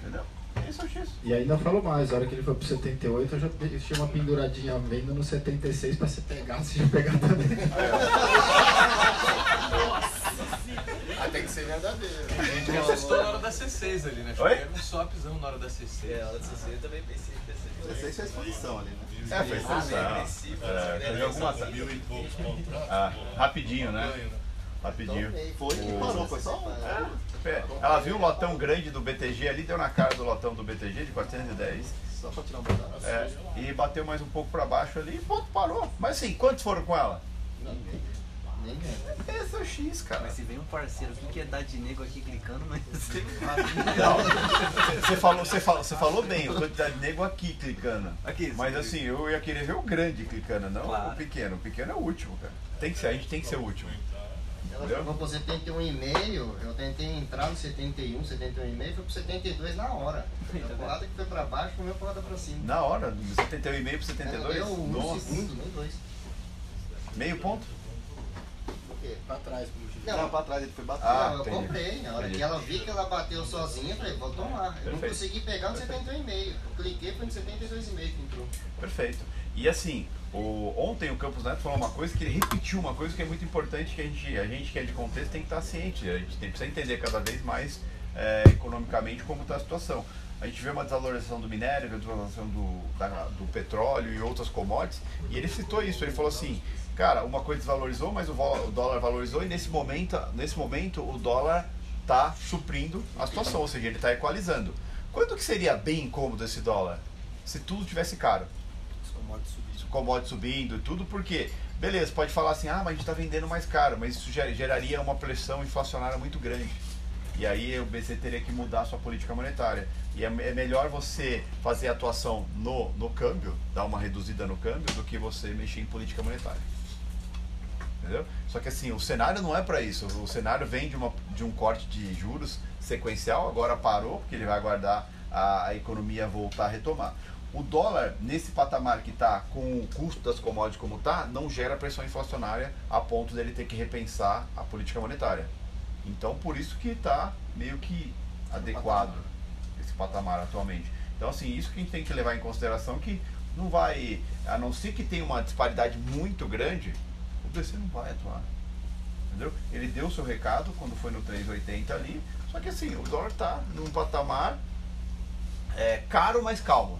Entendeu? Esse é o X. E ainda falou mais, a hora que ele foi pro 78, eu já tinha uma penduradinha à venda no 76 pra você pegar, você já pegar também. Tem que ser é verdadeiro. A gente assustou na hora da C6 ali, né? Achei Oi? que era um swapzão na hora da C6. É, a hora de CC eu também pensei que ia ser. Você fez exposição ali, né? É, fez ganham exposição. agressivo, É, né? teve alguma... mil e poucos contratos. Ah, rapidinho, né? né? Rapidinho. Foi que parou, foi só É, Ela viu o lotão grande do BTG ali, deu na cara do lotão do BTG de 410. Só pra tirar um pedaço. É, e bateu mais um pouco pra baixo ali e ponto, parou. Mas assim, quantos foram com ela? Nem. Esse é o X, cara. Mas se vem um parceiro aqui que é dar de nego aqui clicando, mas você Não, você falou, você falou, você falou bem, eu tô de nego aqui clicando. Aqui, Mas sim. assim, eu ia querer ver o grande clicando, não Claro. o pequeno. O pequeno é o último, cara. Tem que ser, a gente tem que ser o último. Ela Entendeu? jogou pro 71,5, eu tentei entrar no 71, 71,5, foi pro 72 na hora. A porrada que foi pra baixo, comeu a porrada pra cima. Na hora, do 71,5 pro Não 72, deu um nossa, segundo, nem dois. meio ponto? Quê? Pra trás, como diz. Não, pra trás ele foi bater. Ah, não, eu entendi. comprei. A hora Entendi. que ela vi que ela bateu sozinha, eu falei, vou tomar. Eu não Perfeito. consegui pegar no 71,5. Eu cliquei, foi no 72,5 que entrou. Perfeito. E assim, o, ontem o Campos Neto falou uma coisa que ele repetiu uma coisa que é muito importante que a gente, a gente que é de contexto tem que estar ciente. A gente tem, precisa entender cada vez mais é, economicamente como está a situação. A gente vê uma desvalorização do minério, uma desvalorização do, da- do petróleo e outras commodities, e ele citou isso, ele falou assim, cara, uma coisa desvalorizou, mas o, o dólar valorizou, e nesse momento, nesse momento o dólar está suprindo a situação, ou seja, ele está equalizando. Quando que seria bem incômodo esse dólar? Se tudo tivesse caro Os commodities subindo. e tudo, porque, beleza, pode falar assim, ah, mas a gente está vendendo mais caro, mas isso ger- geraria uma pressão inflacionária muito grande. E aí o BC teria que mudar a sua política monetária. E é, é melhor você fazer atuação no, no câmbio, dar uma reduzida no câmbio, do que você mexer em política monetária. Entendeu? Só que assim, o cenário não é para isso. O cenário vem de, uma, de um corte de juros sequencial, agora parou, porque ele vai aguardar a, a economia voltar a retomar. O dólar, nesse patamar que está, com o custo das commodities como está, não gera pressão inflacionária a ponto dele ter que repensar a política monetária. Então, por isso que está meio que adequado esse patamar atualmente. Então, assim, isso que a gente tem que levar em consideração que não vai, a não ser que tenha uma disparidade muito grande, o BC não vai atuar. Entendeu? Ele deu o seu recado quando foi no 380 ali, só que assim, o dólar está num patamar é, caro, mas calmo.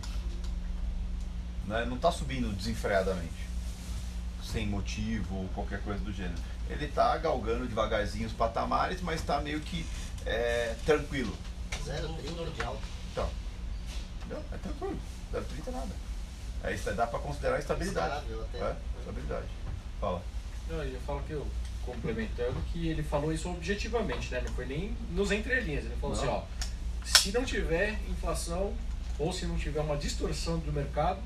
Né? Não está subindo desenfreadamente, sem motivo ou qualquer coisa do gênero. Ele está galgando devagarzinho os patamares, mas está meio que é, tranquilo. 0,30 de alta. Então, entendeu? é tranquilo. 0,30 nada. É, isso dá para considerar estabilidade. Estável até. É, estabilidade. Fala. Não, eu falar que eu, complementando, que ele falou isso objetivamente, né? Não foi nem nos entrelinhas. Ele falou Não. assim, ó, se não tiver inflação ou se não tiver uma distorção do mercado,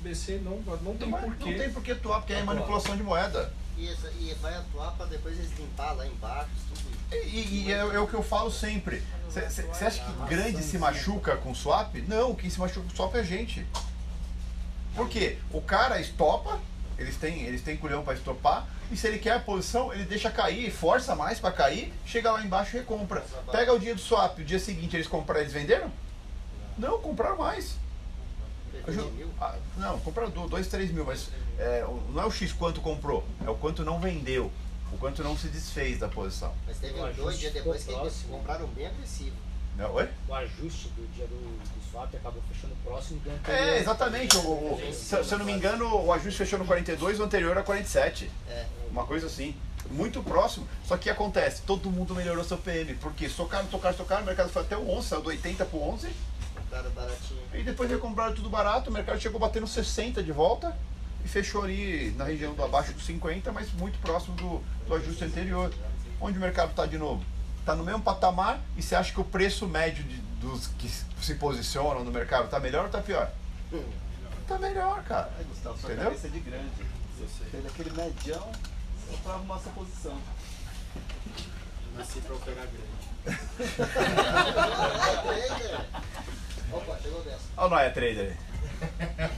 o BC não, não tem porquê. não tem por que atuar, porque é manipulação de moeda. E, essa- e vai atuar pra depois eles limpar lá embaixo, tudo. E, e- e é, é o que eu falo sempre. Você acha que grande se machuca com swap? Não, quem se machuca com swap é a gente. Por quê? O cara estopa, eles têm, eles têm culhão para estopar, e se ele quer a posição, ele deixa cair, força mais para cair, chega lá embaixo e recompra. Pega o dia do swap, o dia seguinte eles compraram, eles venderam? Não, compraram mais. Ah, não, compraram 2, 3 mil, mas é, não é o X quanto comprou, é o quanto não vendeu, o quanto não se desfez da posição. Mas teve um dois dias depois que eles compraram bem agressivo. Não, oi? O ajuste do dia do, do swap acabou fechando próximo do anterior. É, exatamente. O, o- se, se eu não me engano, o ajuste fechou no 42, o anterior a 47. É. Uma coisa assim. Muito próximo. Só que acontece, todo mundo melhorou seu PM. Porque socaram, tocaram, tocaram, o mercado foi até o 11, saiu do 80 pro 11. Compraram baratinho. E depois recompraram tudo barato, o mercado chegou a bater no 60 de volta. E fechou ali na região do abaixo dos 50, mas muito próximo do, do ajuste anterior. Onde o mercado está de novo? Está no mesmo patamar e você acha que o preço médio de- dos que se posicionam no mercado está melhor ou está pior? Tá melhor, cara. Ai, Gustavo, sua Entendeu? cabeça é de grande. Fez aquele medião só pra arrumar essa posição. Nasci pra operar grande. Trader. Opa, chegou dessa. Olha o Noia Trader.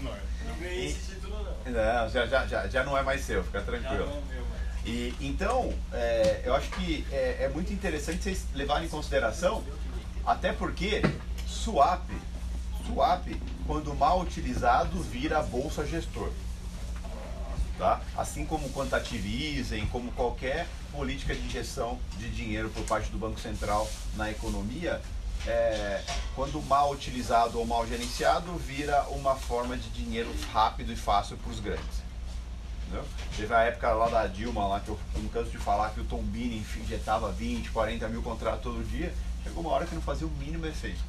Não é. Não ganhei esse título, não. Não, já, já, já, já não é mais seu, fica Já tranquilo. não é meu. E, então, é, eu acho que é, é muito interessante vocês levarem em consideração, até porque swap, swap, quando mal utilizado, vira bolsa gestor. Tá? Assim como easing, como qualquer política de injeção de dinheiro por parte do Banco Central na economia, é, quando mal utilizado ou mal gerenciado, vira uma forma de dinheiro rápido e fácil para os grandes. Entendeu? Teve a época lá da Dilma, lá que eu não canso de falar que o Tom Bini injetava 20, 40 mil contratos todo dia. Chegou uma hora que não fazia o mínimo efeito.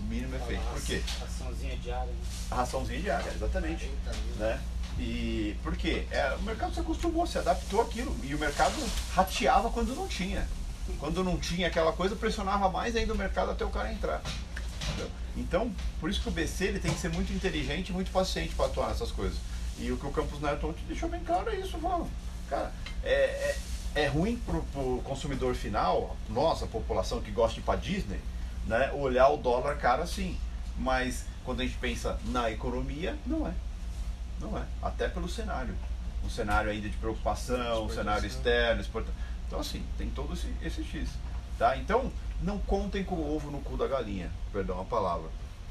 O mínimo efeito. Por quê? Raçãozinha diária. Né? A raçãozinha diária, exatamente. Né? E por quê? É, o mercado se acostumou, se adaptou àquilo. E o mercado rateava quando não tinha. Quando não tinha aquela coisa, pressionava mais ainda o mercado até o cara entrar. Entendeu? Então, por isso que o BC ele tem que ser muito inteligente e muito paciente para atuar nessas coisas. E o que o Campos Neto ontem deixou bem claro é isso, falou, cara, é, é, é ruim para o consumidor final, nossa população que gosta de ir para Disney, né, olhar o dólar caro assim. Mas quando a gente pensa na economia, não é. Não é. Até pelo cenário. Um cenário ainda de preocupação, um cenário externo, exportação. Então, assim, tem todo esse, esse X. Tá? Então, não contem com o ovo no cu da galinha. Perdão a palavra.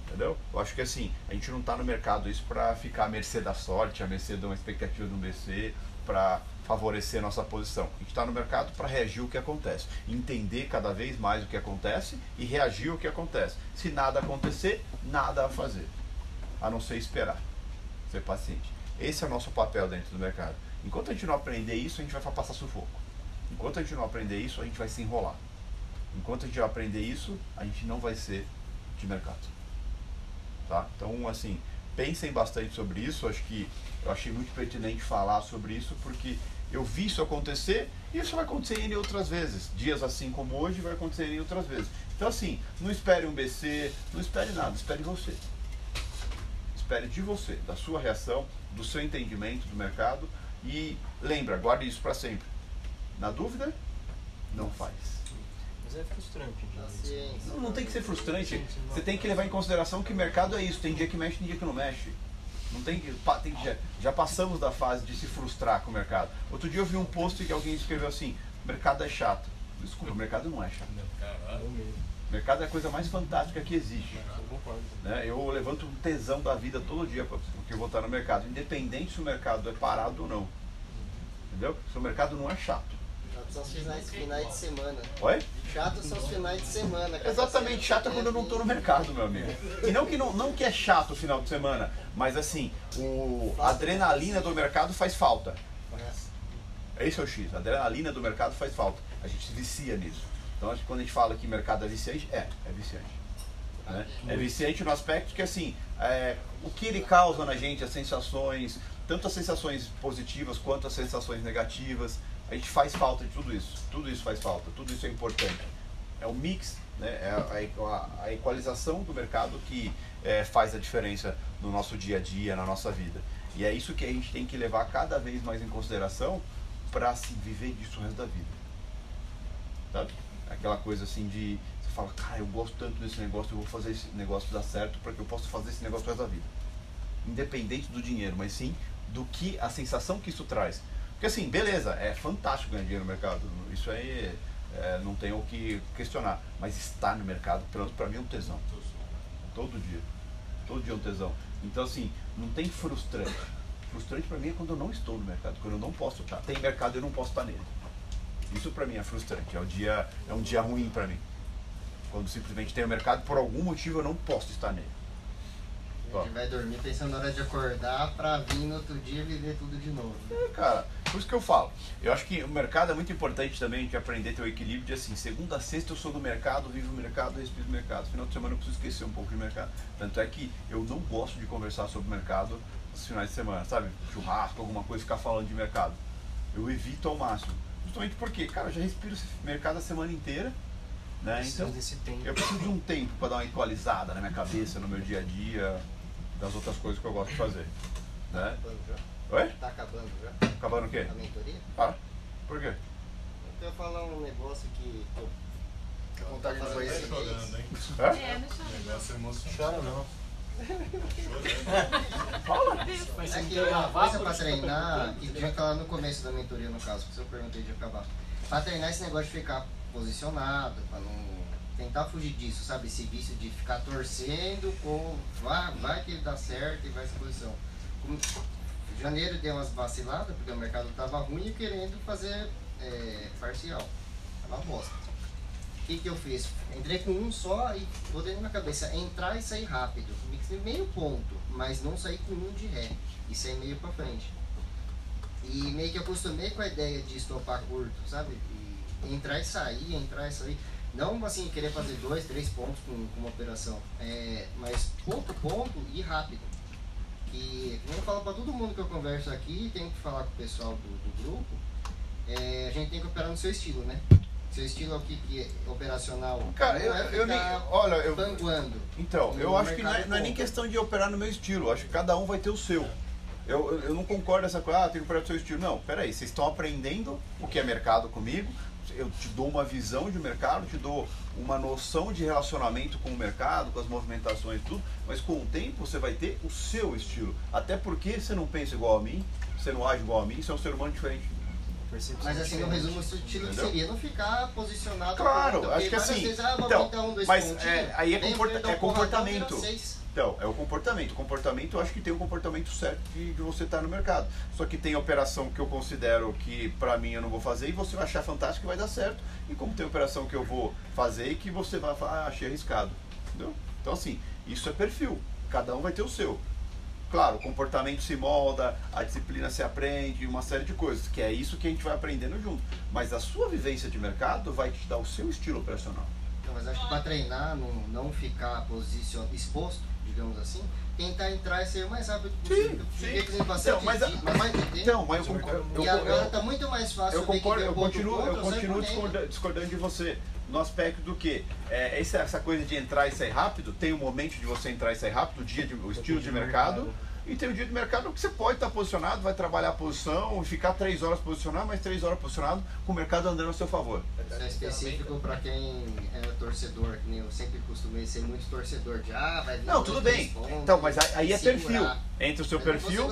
Entendeu? Eu acho que assim, a gente não está no mercado isso para ficar à mercê da sorte, à mercê de uma expectativa do BC, para favorecer nossa posição. A gente está no mercado para reagir ao que acontece, entender cada vez mais o que acontece e reagir ao que acontece. Se nada acontecer, nada a fazer, a não ser esperar, ser paciente. Esse é o nosso papel dentro do mercado. Enquanto a gente não aprender isso, a gente vai passar sufoco. Enquanto a gente não aprender isso, a gente vai se enrolar. Enquanto a gente não aprender isso, a gente não vai ser de mercado. Tá? Então, assim, pensem bastante sobre isso. Acho que eu achei muito pertinente falar sobre isso porque eu vi isso acontecer e isso vai acontecer em outras vezes. Dias assim como hoje vai acontecer em outras vezes. Então, assim, não espere um BC, não espere nada, espere você. Espere de você, da sua reação, do seu entendimento do mercado e lembra, guarde isso para sempre. Na dúvida, não faz. Mas é frustrante. Não, não tem que ser frustrante. Você tem que levar em consideração que mercado é isso. Tem dia que mexe, tem dia que não mexe. Não tem, tem já, já passamos da fase de se frustrar com o mercado. Outro dia eu vi um post que alguém escreveu assim: mercado é chato. Desculpa, o mercado não é chato. O mercado é a coisa mais fantástica que existe. Né? Eu levanto um tesão da vida todo dia porque eu vou estar no mercado, independente se o mercado é parado ou não. Entendeu? Se o mercado não é chato são os finais, finais de semana. Oi? Chato são os finais de semana. Exatamente, chato é quando eu não estou no mercado, meu amigo. E não que, não, não que é chato o final de semana, mas assim, o, a adrenalina do mercado faz falta. Esse é o X, a adrenalina do mercado faz falta. A gente se vicia nisso. Então, quando a gente fala que mercado é viciante, é, é viciante. Né? É viciante no aspecto que, assim, é, o que ele causa na gente, as sensações, tanto as sensações positivas quanto as sensações negativas, a gente faz falta de tudo isso. Tudo isso faz falta, tudo isso é importante. É o mix, né? é a, a, a equalização do mercado que é, faz a diferença no nosso dia a dia, na nossa vida. E é isso que a gente tem que levar cada vez mais em consideração para assim, viver disso o resto da vida. Sabe? Aquela coisa assim de você fala, cara, eu gosto tanto desse negócio, eu vou fazer esse negócio dar certo para que eu possa fazer esse negócio o resto da vida. Independente do dinheiro, mas sim do que a sensação que isso traz. Porque assim, beleza, é fantástico ganhar dinheiro no mercado. Isso aí é, não tem o que questionar. Mas estar no mercado, pelo menos para mim, é um tesão. Todo dia. Todo dia é um tesão. Então assim, não tem frustrante. Frustrante para mim é quando eu não estou no mercado, quando eu não posso estar. Tem mercado e eu não posso estar nele. Isso para mim é frustrante. É um dia, é um dia ruim para mim. Quando simplesmente tem o mercado, por algum motivo eu não posso estar nele. A gente vai dormir pensando na hora de acordar pra vir no outro dia viver tudo de novo. É, cara, por isso que eu falo. Eu acho que o mercado é muito importante também de aprender a ter o equilíbrio de assim, segunda a sexta eu sou do mercado, vivo o mercado, respeito o mercado. Final de semana eu preciso esquecer um pouco de mercado. Tanto é que eu não gosto de conversar sobre mercado nos finais de semana, sabe? Churrasco, alguma coisa, ficar falando de mercado. Eu evito ao máximo. Justamente porque, cara, eu já respiro mercado a semana inteira. Né? Então, eu preciso de um tempo para dar uma equalizada na minha cabeça, no meu dia a dia das outras coisas que eu gosto de fazer. Né? já? Oi? Tá acabando já? Acabando o quê? A mentoria? Ah, por quê? Eu queria falar um negócio que eu Dá vontade de fazer chorando, hein? É? É, não chora. O negócio é emocionante. Chora não. Fala! É que uma coisa pra treinar, e tinha que lá no começo da mentoria, no caso, que eu perguntei de acabar. Pra treinar esse negócio de ficar posicionado, pra não tentar fugir disso, sabe? Esse vício de ficar torcendo ou vai, vai que ele dá certo e vai essa posição. Como, janeiro deu umas vaciladas, porque o mercado tava ruim e querendo fazer é, parcial. Tava bosta. O que, que eu fiz? Entrei com um só e botei na minha cabeça, entrar e sair rápido. Meio ponto, mas não sair com um de ré. E sair meio pra frente. E meio que acostumei com a ideia de estopar curto, sabe? E entrar e sair, entrar e sair. Não assim, querer fazer dois, três pontos com, com uma operação. É, mas pouco ponto e rápido. Que como eu falo pra todo mundo que eu converso aqui, tenho que falar com o pessoal do, do grupo, é, a gente tem que operar no seu estilo, né? Seu estilo é o que, é operacional. Cara, eu, é eu nem. Olha, eu. panguando. Então, eu acho que não é, não é nem questão de operar no meu estilo. Acho que cada um vai ter o seu. Eu, eu, eu não concordo essa coisa, ah, tem que operar no seu estilo. Não, peraí, vocês estão aprendendo o que é mercado comigo. Eu te dou uma visão de mercado, te dou uma noção de relacionamento com o mercado, com as movimentações e tudo, mas com o tempo você vai ter o seu estilo. Até porque você não pensa igual a mim, você não age igual a mim, você é um ser humano diferente. Mas assim, no resumo, o seu estilo que Entendeu? seria não ficar posicionado. Claro, acho que assim. vezes, ah, Então, um, dois mas pontinhos, é, aí é, comporta- é comportamento. Então, é o comportamento. O comportamento, eu acho que tem o comportamento certo de, de você estar no mercado. Só que tem operação que eu considero que pra mim eu não vou fazer e você vai achar fantástico e vai dar certo. E como tem operação que eu vou fazer e que você vai falar, ah, achei arriscado. Entendeu? Então, assim, isso é perfil. Cada um vai ter o seu. Claro, o comportamento se molda, a disciplina se aprende, uma série de coisas, que é isso que a gente vai aprendendo junto. Mas a sua vivência de mercado vai te dar o seu estilo operacional. Então, mas acho que para treinar, não, não ficar posicion... exposto, digamos assim, tentar entrar e ser o mais rápido possível. Fiquei fazendo bastante Então, mas, mas- tempo. então, mas eu concordo. E eu- agora eu- tá muito mais fácil eu concordo, eu um continuo, contra, eu continuo discorda- discordando de você no aspecto do que é, essa, coisa de entrar e sair rápido, tem o momento de você entrar e sair rápido, o dia de, o estilo de mercado, e tem o dia de mercado que você pode estar posicionado, vai trabalhar a posição, ficar três horas posicionado, mais três horas posicionado, com o mercado andando a seu favor. Isso é específico para quem é torcedor, que nem eu sempre costumei ser muito torcedor de ah, vai Não, tudo bem. pontos, Então, mas aí, é perfil. Entre o seu Eu não perfil,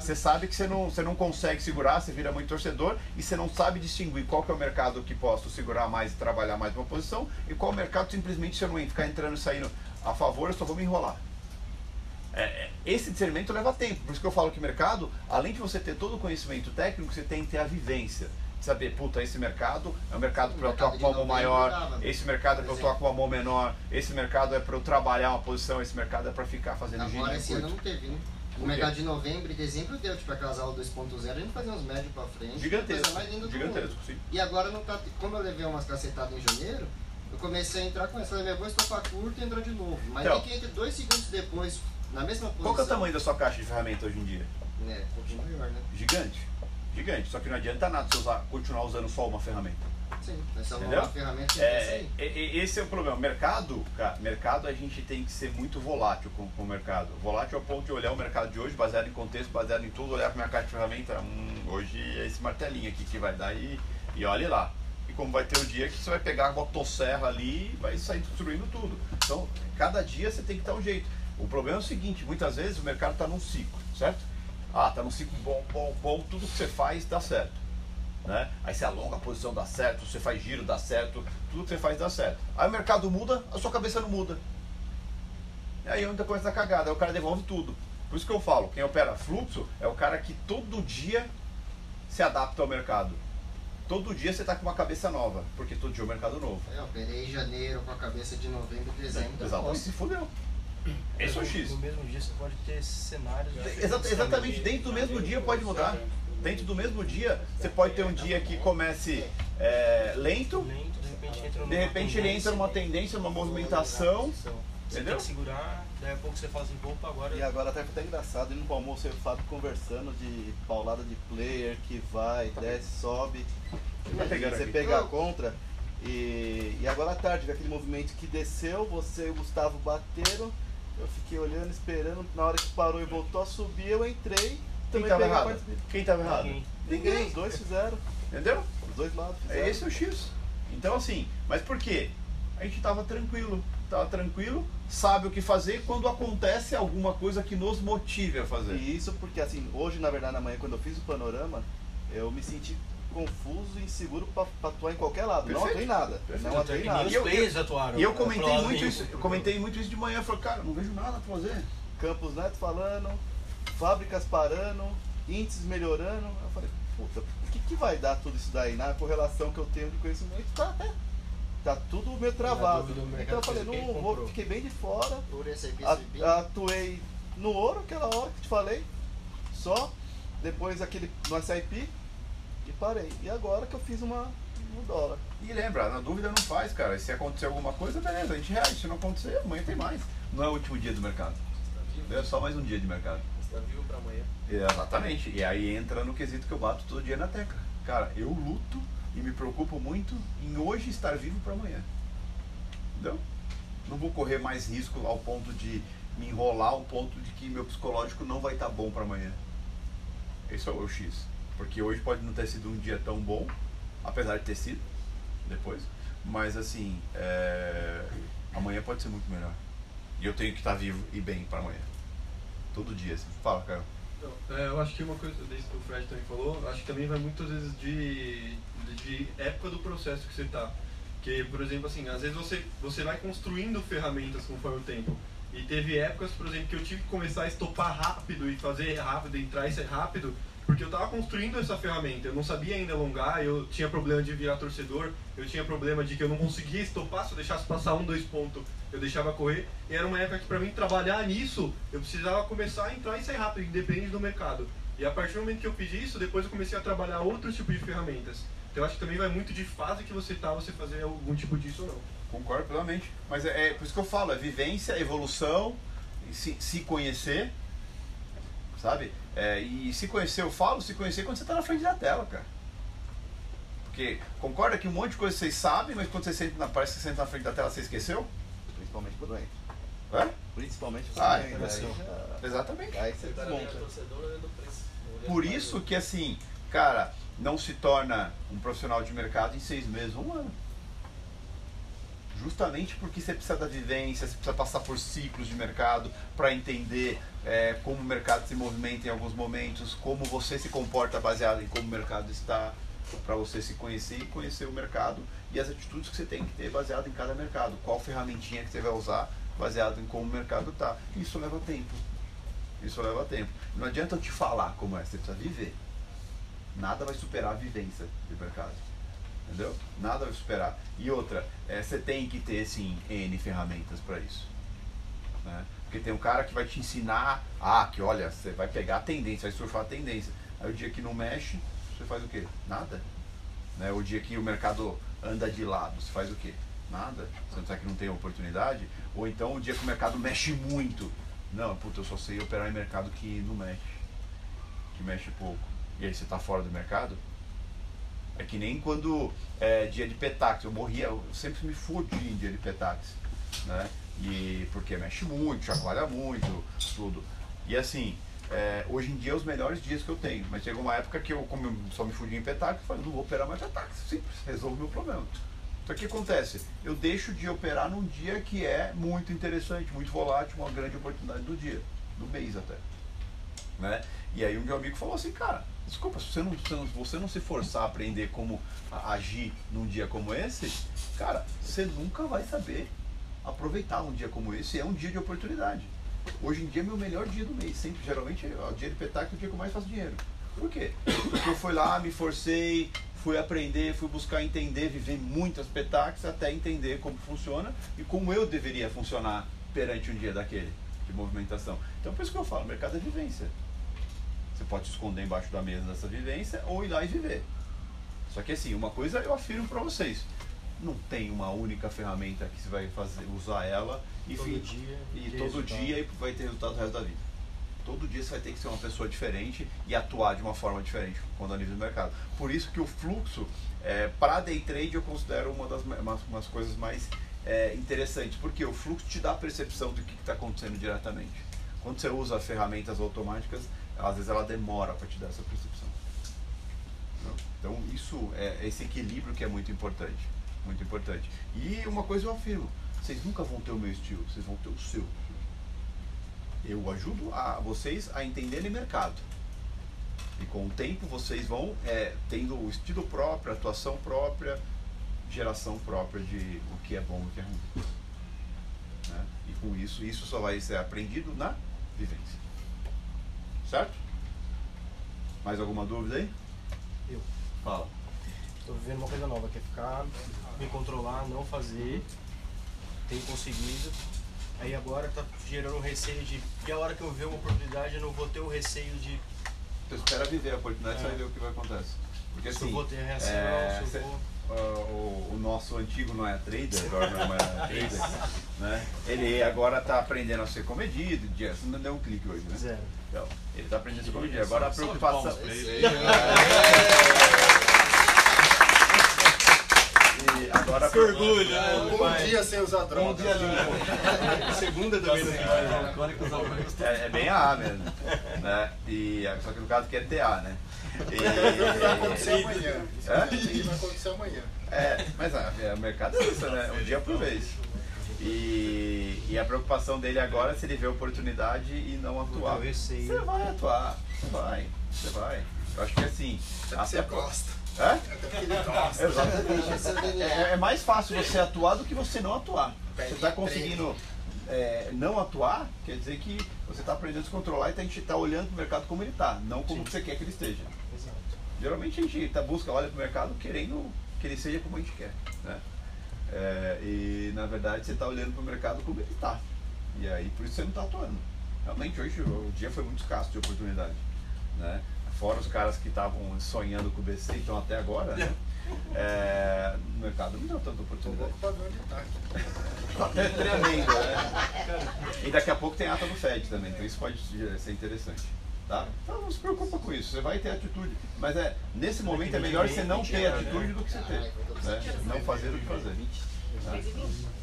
você sabe que você não, você não consegue segurar, você vira muito torcedor e você não sabe distinguir qual que é o mercado que posso segurar mais e trabalhar mais uma posição e qual mercado simplesmente se eu não ficar entrando e saindo a favor, eu só vou me enrolar. É, é, esse discernimento leva tempo, por isso que eu falo que mercado, além de você ter todo o conhecimento técnico, você tem que ter a vivência. Saber, puta, esse mercado é um mercado para eu atuar com uma mão maior, esse mercado é para eu atuar com uma mão menor, esse mercado é para eu trabalhar uma posição, esse mercado é para ficar fazendo Agora giro esse ano não teve, né? Por O mercado de novembro e dezembro deu, tipo, aquelas aulas 2.0, a gente fazia uns médios pra frente. Gigantesco, coisa mais linda do gigantesco, mundo. sim. E agora não tá. Como eu levei umas cacetadas em janeiro, eu comecei a entrar com essa, falei, vou estopar curto e entrar de novo. Mas Então. tem que entre dois segundos depois, na mesma posição. Qual que é o tamanho da sua caixa de ferramenta hoje em dia? É, um pouquinho maior, né? Gigante. Gigante. Só que não adianta nada você usar, continuar usando só uma ferramenta. Sim, essa é Entendeu? uma ferramenta que é, É, esse é o problema. Mercado, cara, mercado a gente tem que ser muito volátil com, com o mercado. Volátil ao ponto de olhar o mercado de hoje, baseado em contexto, baseado em tudo, olhar para minha caixa de ferramenta. Hum, hoje é esse martelinho aqui que vai dar e, e olhe lá. E como vai ter o dia que você vai pegar a motosserra ali e vai sair destruindo tudo. Então, cada dia você tem que estar um jeito. O problema é o seguinte, muitas vezes o mercado está num ciclo, certo? Ah, está num ciclo bom, bom, bom, tudo que você faz dá certo. Né? Aí você alonga a posição, dá certo, você faz giro, dá certo, tudo que você faz dá certo. Aí o mercado muda, a sua cabeça não muda. E aí onde coisa da cagada, aí o cara devolve tudo. Por isso que eu falo, quem opera fluxo é o cara que todo dia se adapta ao mercado. Todo dia você está com uma cabeça nova, porque todo dia é um mercado novo. Eu operei em janeiro com a cabeça de novembro e dezembro. costa. se fudeu. Esse é o X. No mesmo dia você pode ter cenários exatamente, dentro do mesmo dia pode mudar. Dentro do mesmo dia, você pode ter um dia que comece é, lento, Lento, de repente entra numa de repente ele entra numa tendência, numa movimentação, Você tem entendeu? que segurar, daí a pouco você fala assim, opa, agora E agora até foi até engraçado, indo pro almoço eu e o Fábio conversando de paulada de player que vai, desce, sobe. Tá você pegar contra. E, e agora à tarde, aquele movimento que desceu, você e o Gustavo bateram. Eu fiquei olhando, esperando. Na hora que parou e voltou a subir, eu entrei. Quem Também tava errado? parte- Quem tava errado? Ninguém. Ninguém, os dois fizeram. Entendeu? Os dois lados fizeram. É esse é o X. Então assim, mas por quê? A gente tava tranquilo, tava tranquilo, sabe o que fazer quando acontece alguma coisa que nos motive a fazer. E isso porque, assim, hoje, na verdade, na manhã, quando eu fiz o panorama, eu me senti confuso e inseguro pra, pra atuar em qualquer lado. Não Perfeito. atuei em nada. Perfeito. Não é atuei nada. E eu- players atuaram. E eu né, comentei muito isso, eu comentei muito isso de manhã, eu falei, cara, não vejo nada pra fazer. Campos Neto falando, fábricas parando, índices melhorando. Eu falei, puta, o que, que vai dar tudo isso daí? Na correlação que eu tenho de conhecimento, tá, tá, tá tudo meio travado. dúvida, o Então eu falei, não vou, fiquei bem de fora. Atuei no ouro, aquela hora que te falei, só. Depois aquele no SIP e parei. E agora que eu fiz uma no dólar. E lembra, na dúvida não faz, cara. Se acontecer alguma coisa, beleza, a gente reage. Se não acontecer, amanhã tem mais. Não é o último dia do mercado. É só mais um dia de mercado. Você tá vivo pra amanhã. Exatamente. E aí entra no quesito que eu bato todo dia na tecla. Cara, eu luto e me preocupo muito em hoje estar vivo para amanhã. Entendeu? Não vou correr mais risco ao ponto de me enrolar ao ponto de que meu psicológico não vai estar bom para amanhã. Esse é o X. Porque hoje pode não ter sido um dia tão bom, apesar de ter sido depois. Mas assim, é, amanhã pode ser muito melhor. E eu tenho que estar vivo e bem para amanhã. Todo dia, assim. Fala, Caio. Não, é, eu acho que uma coisa desse que o Fred também falou, acho que também vai muitas vezes de, de época do processo que você está. Que, por exemplo, assim, às vezes você, você vai construindo ferramentas conforme o tempo. E teve épocas, por exemplo, que eu tive que começar a estopar rápido e fazer rápido, entrar e sair rápido, porque eu estava construindo essa ferramenta. Eu não sabia ainda alongar, eu tinha problema de virar torcedor, eu tinha problema de que eu não conseguia estopar, se eu deixasse passar um, dois pontos, eu deixava correr. E era uma época que para mim trabalhar nisso, eu precisava começar a entrar e sair rápido, independente do mercado. E a partir do momento que eu fiz isso, depois eu comecei a trabalhar outros tipos de ferramentas. Então eu acho que também vai muito de fase que você tá, você fazer algum tipo disso ou não. Concordo plenamente. Mas é, é por isso que eu falo, é vivência, evolução, se, se conhecer, sabe? É, e se conhecer, eu falo, se conhecer quando você está na frente da tela, cara. Porque concorda que um monte de coisa vocês sabem, mas quando você senta na, parece que você senta na frente da tela, você esqueceu? Principalmente quando entra. É? Principalmente quando Ah, entra. é, Aí já- Exatamente. Aí você tá Por isso que assim, cara, não se torna um profissional de mercado em seis meses, um ano. Justamente porque você precisa da vivência, você precisa passar por ciclos de mercado para entender é, como o mercado se movimenta em alguns momentos, como você se comporta baseado em como o mercado está, para você se conhecer e conhecer o mercado e as atitudes que você tem que ter baseado em cada mercado, qual ferramentinha que você vai usar baseado em como o mercado está. Isso leva tempo. Isso leva tempo. Não adianta eu te falar como é, você precisa viver. Nada vai superar a vivência de mercado. Entendeu? Nada vai superar. E outra, é, você tem que ter, sim, N ferramentas para isso. Né? Porque tem um cara que vai te ensinar, ah, que olha, você vai pegar a tendência, vai surfar a tendência. Aí o dia que não mexe, você faz o quê? Nada. Né? O dia que o mercado anda de lado, você faz o quê? Nada. Você não sabe que não tem oportunidade? Ou então o dia que o mercado mexe muito. Não, puta, eu só sei operar em mercado que não mexe. Que mexe pouco. E aí você está fora do mercado? É que nem quando é dia de petax, eu morria, eu sempre me fodi em dia de petax, né? E porque mexe muito, chacoalha muito, tudo. E assim, é, hoje em dia é os melhores dias que eu tenho, mas chegou uma época que eu, como eu só me fudi em petax, eu falei, não vou operar mais petax, simples, resolve o meu problema. Então o que acontece? Eu deixo de operar num dia que é muito interessante, muito volátil, uma grande oportunidade do dia, do mês até. Né? E aí um meu amigo falou assim, cara, desculpa, se você não, se você não se forçar a aprender como agir num dia como esse, cara, você nunca vai saber aproveitar um dia como esse, é um dia de oportunidade. Hoje em dia é meu melhor dia do mês, sempre, geralmente é o dia de petaco é o dia que eu mais faço dinheiro. Por quê? Porque eu fui lá, me forcei, fui aprender, fui buscar entender, viver muitas petaques até entender como funciona e como eu deveria funcionar perante um dia daquele de movimentação. Então por isso que eu falo, mercado é vivência. Você pode se esconder embaixo da mesa dessa vivência ou ir lá e viver. Só que assim, uma coisa eu afirmo para vocês, não tem uma única ferramenta que você vai fazer, usar ela e, Todo fi- dia e todo resultado. dia e vai ter resultado o resto da vida. Todo dia você vai ter que ser uma pessoa diferente e atuar de uma forma diferente quando análise do mercado. Por isso que o fluxo, é, para day trade, eu considero uma das ma- umas, umas coisas mais é, interessantes, porque o fluxo te dá a percepção do que está acontecendo diretamente. Quando você usa ferramentas automáticas, às vezes ela demora para te dar essa percepção. Então isso é esse equilíbrio que é muito importante, muito importante. E uma coisa eu afirmo, vocês nunca vão ter o meu estilo, vocês vão ter o seu. Eu ajudo a vocês a entenderem mercado. E com o tempo vocês vão é, tendo o estilo próprio, atuação própria, geração própria de o que é bom e o que é ruim. Né? E com isso, isso só vai ser aprendido na vivência. Certo? Mais alguma dúvida aí? Eu. Fala. Tô vivendo uma coisa nova, que é ficar, me controlar, não fazer. Tenho conseguido. Aí agora tá gerando um receio de que a hora que eu ver uma oportunidade eu não vou ter o receio de. Tu espera viver a oportunidade e É. você vai ver o que vai acontecer. Porque Se assim. eu vou ter reação, é, se eu vou- ah, o, o nosso antigo não é trader, agora não é trader, né? Ele agora está aprendendo a ser comedido, Jess, não deu um clique hoje, né? Zero. Então, ele está aprendendo a ser comedido. Agora a preocupação. E agora a Que orgulho, né? Um dia sem usar droga. Um dia limpo. Segunda também não É, é, é bem A mesmo. Né? E, só que no caso aqui é TA, né? E, O que vai acontecer amanhã? Hã? O que vai acontecer amanhã? É, mas ah, é, o mercado é isso, né? Um dia por vez. E, e a preocupação dele agora é se ele vê oportunidade e não atuar. Você vai atuar, você vai, você vai. Eu acho que assim. Até você gosta. Ele gosta. Exatamente. É, é mais fácil você atuar do que você não atuar. Você está conseguindo é, não atuar, quer dizer que você está aprendendo a se controlar e tá- a gente está olhando para o mercado como ele está, não como você quer que ele esteja. Exato. Geralmente a gente tá, busca, olha para o mercado querendo que ele seja como a gente quer. Né? É, e na verdade você está olhando para o mercado como ele está. E aí por isso você não está atuando. Realmente hoje o dia foi muito escasso de oportunidade. Né? Fora os caras que estavam sonhando com o BC e estão até agora, né? É, o mercado não deu tanta oportunidade. Pra ver onde tá. Até tremendo, né? E daqui a pouco tem ata do FED também, então isso pode ser interessante. Tá? Então não se preocupa com isso, você vai ter atitude. Mas é, nesse momento é melhor você não ter atitude do que você ter. Né? Não fazer do que fazer. Tá?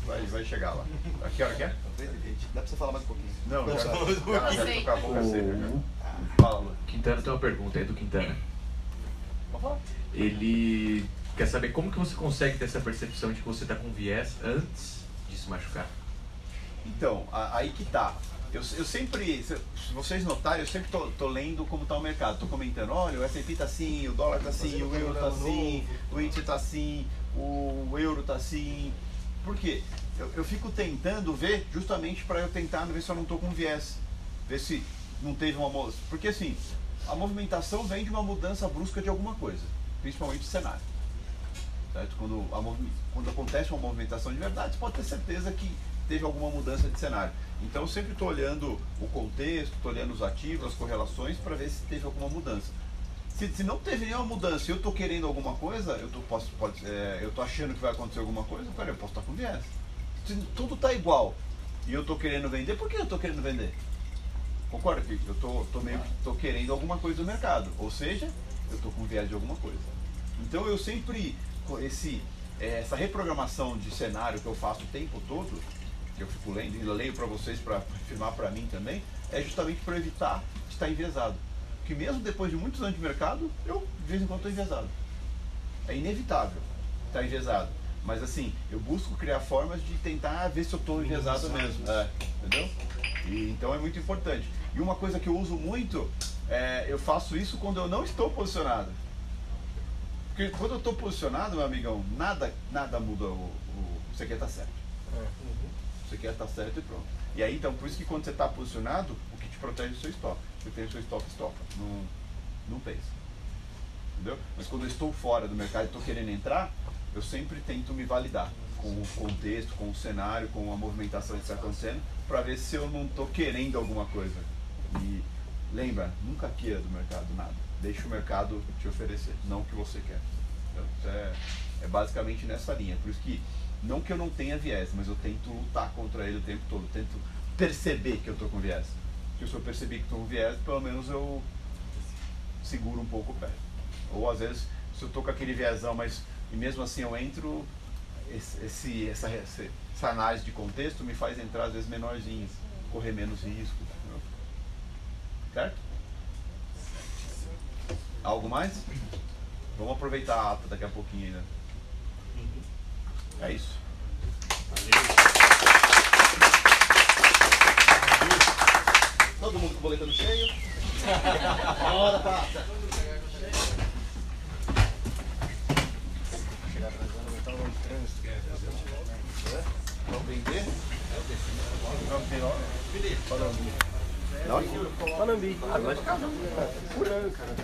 Vai, vai chegar lá. A que hora que é? Dá pra você falar mais um pouquinho? Não, já, Não, já, já tô com a boca seca. já. O Fala, Lu. Quintana tem uma pergunta aí do Quintana. Pode falar. Ele quer saber como que você consegue ter essa percepção de que você está com viés antes de se machucar. Então, aí que tá. Eu, eu sempre, se vocês notarem, eu sempre tô, tô lendo como tá o mercado. Tô comentando, olha, o S&P tá assim, o dólar tá assim, o euro tá assim, o índice tá assim, o euro tá assim. Por quê? Eu, eu fico tentando ver justamente para eu tentar ver se eu não tô com viés. Ver se não teve uma... Porque assim, a movimentação vem de uma mudança brusca de alguma coisa. Principalmente o cenário. Certo? Quando, a quando acontece uma movimentação de verdade, você pode ter certeza que teve alguma mudança de cenário. Então eu sempre estou olhando o contexto, estou olhando os ativos, as correlações, para ver se teve alguma mudança. Se, se não teve nenhuma mudança e eu estou querendo alguma coisa, eu tô, posso, é, eu achando que vai acontecer alguma coisa, cara, eu posso estar com viés. Se tudo está igual e eu estou querendo vender, por que eu estou querendo vender? Concorda que eu tô, tô meio que tô querendo alguma coisa do mercado, ou seja, eu tô com viés de alguma coisa. Então eu sempre esse eh, essa reprogramação de cenário que eu faço o tempo todo, que eu fico lendo e eu leio para vocês para afirmar para mim também, é justamente para evitar estar enviesado. Porque mesmo depois de muitos anos de mercado, eu de vez em quando estou enviesado. É inevitável estar enviesado. Mas assim, eu busco criar formas de tentar ver se eu estou enviesado mesmo. É, entendeu? E, então é muito importante. E uma coisa que eu uso muito, é, eu faço isso quando eu não estou posicionado. Porque quando eu estou posicionado, meu amigão, nada, nada muda o, o. Você quer estar certo. Você quer estar certo e pronto. E aí, então, por isso que quando você está posicionado, o que te protege é o seu stop. Você tem o seu stop, stop. Não, não pensa. Entendeu? Mas quando eu estou fora do mercado e estou querendo entrar, eu sempre tento me validar com o contexto, com o cenário, com a movimentação que está acontecendo, para ver se eu não estou querendo alguma coisa. E lembra, nunca queira do mercado nada. Deixa o mercado te oferecer, não o que você quer. Então, é, é basicamente nessa linha. Por isso que, não que eu não tenha viés, mas eu tento lutar contra ele o tempo todo. Tento perceber que eu estou com viés. Porque se eu perceber que estou com viés, pelo menos eu seguro um pouco o pé. Ou às vezes, se eu estou com aquele viésão, mas e mesmo assim eu entro, esse, essa, essa, análise de contexto me faz entrar às vezes menorzinhos, correr menos risco. Certo? Algo mais? Vamos aproveitar a ata daqui a pouquinho ainda. É isso. Todo mundo com o boletão cheio. Bora, passa. Chegar atrasando, estar no trânsito. Vamos vender? Vamos ter Felipe, fala Não? Panambi. Ah, lá de casa. Por ano, cara.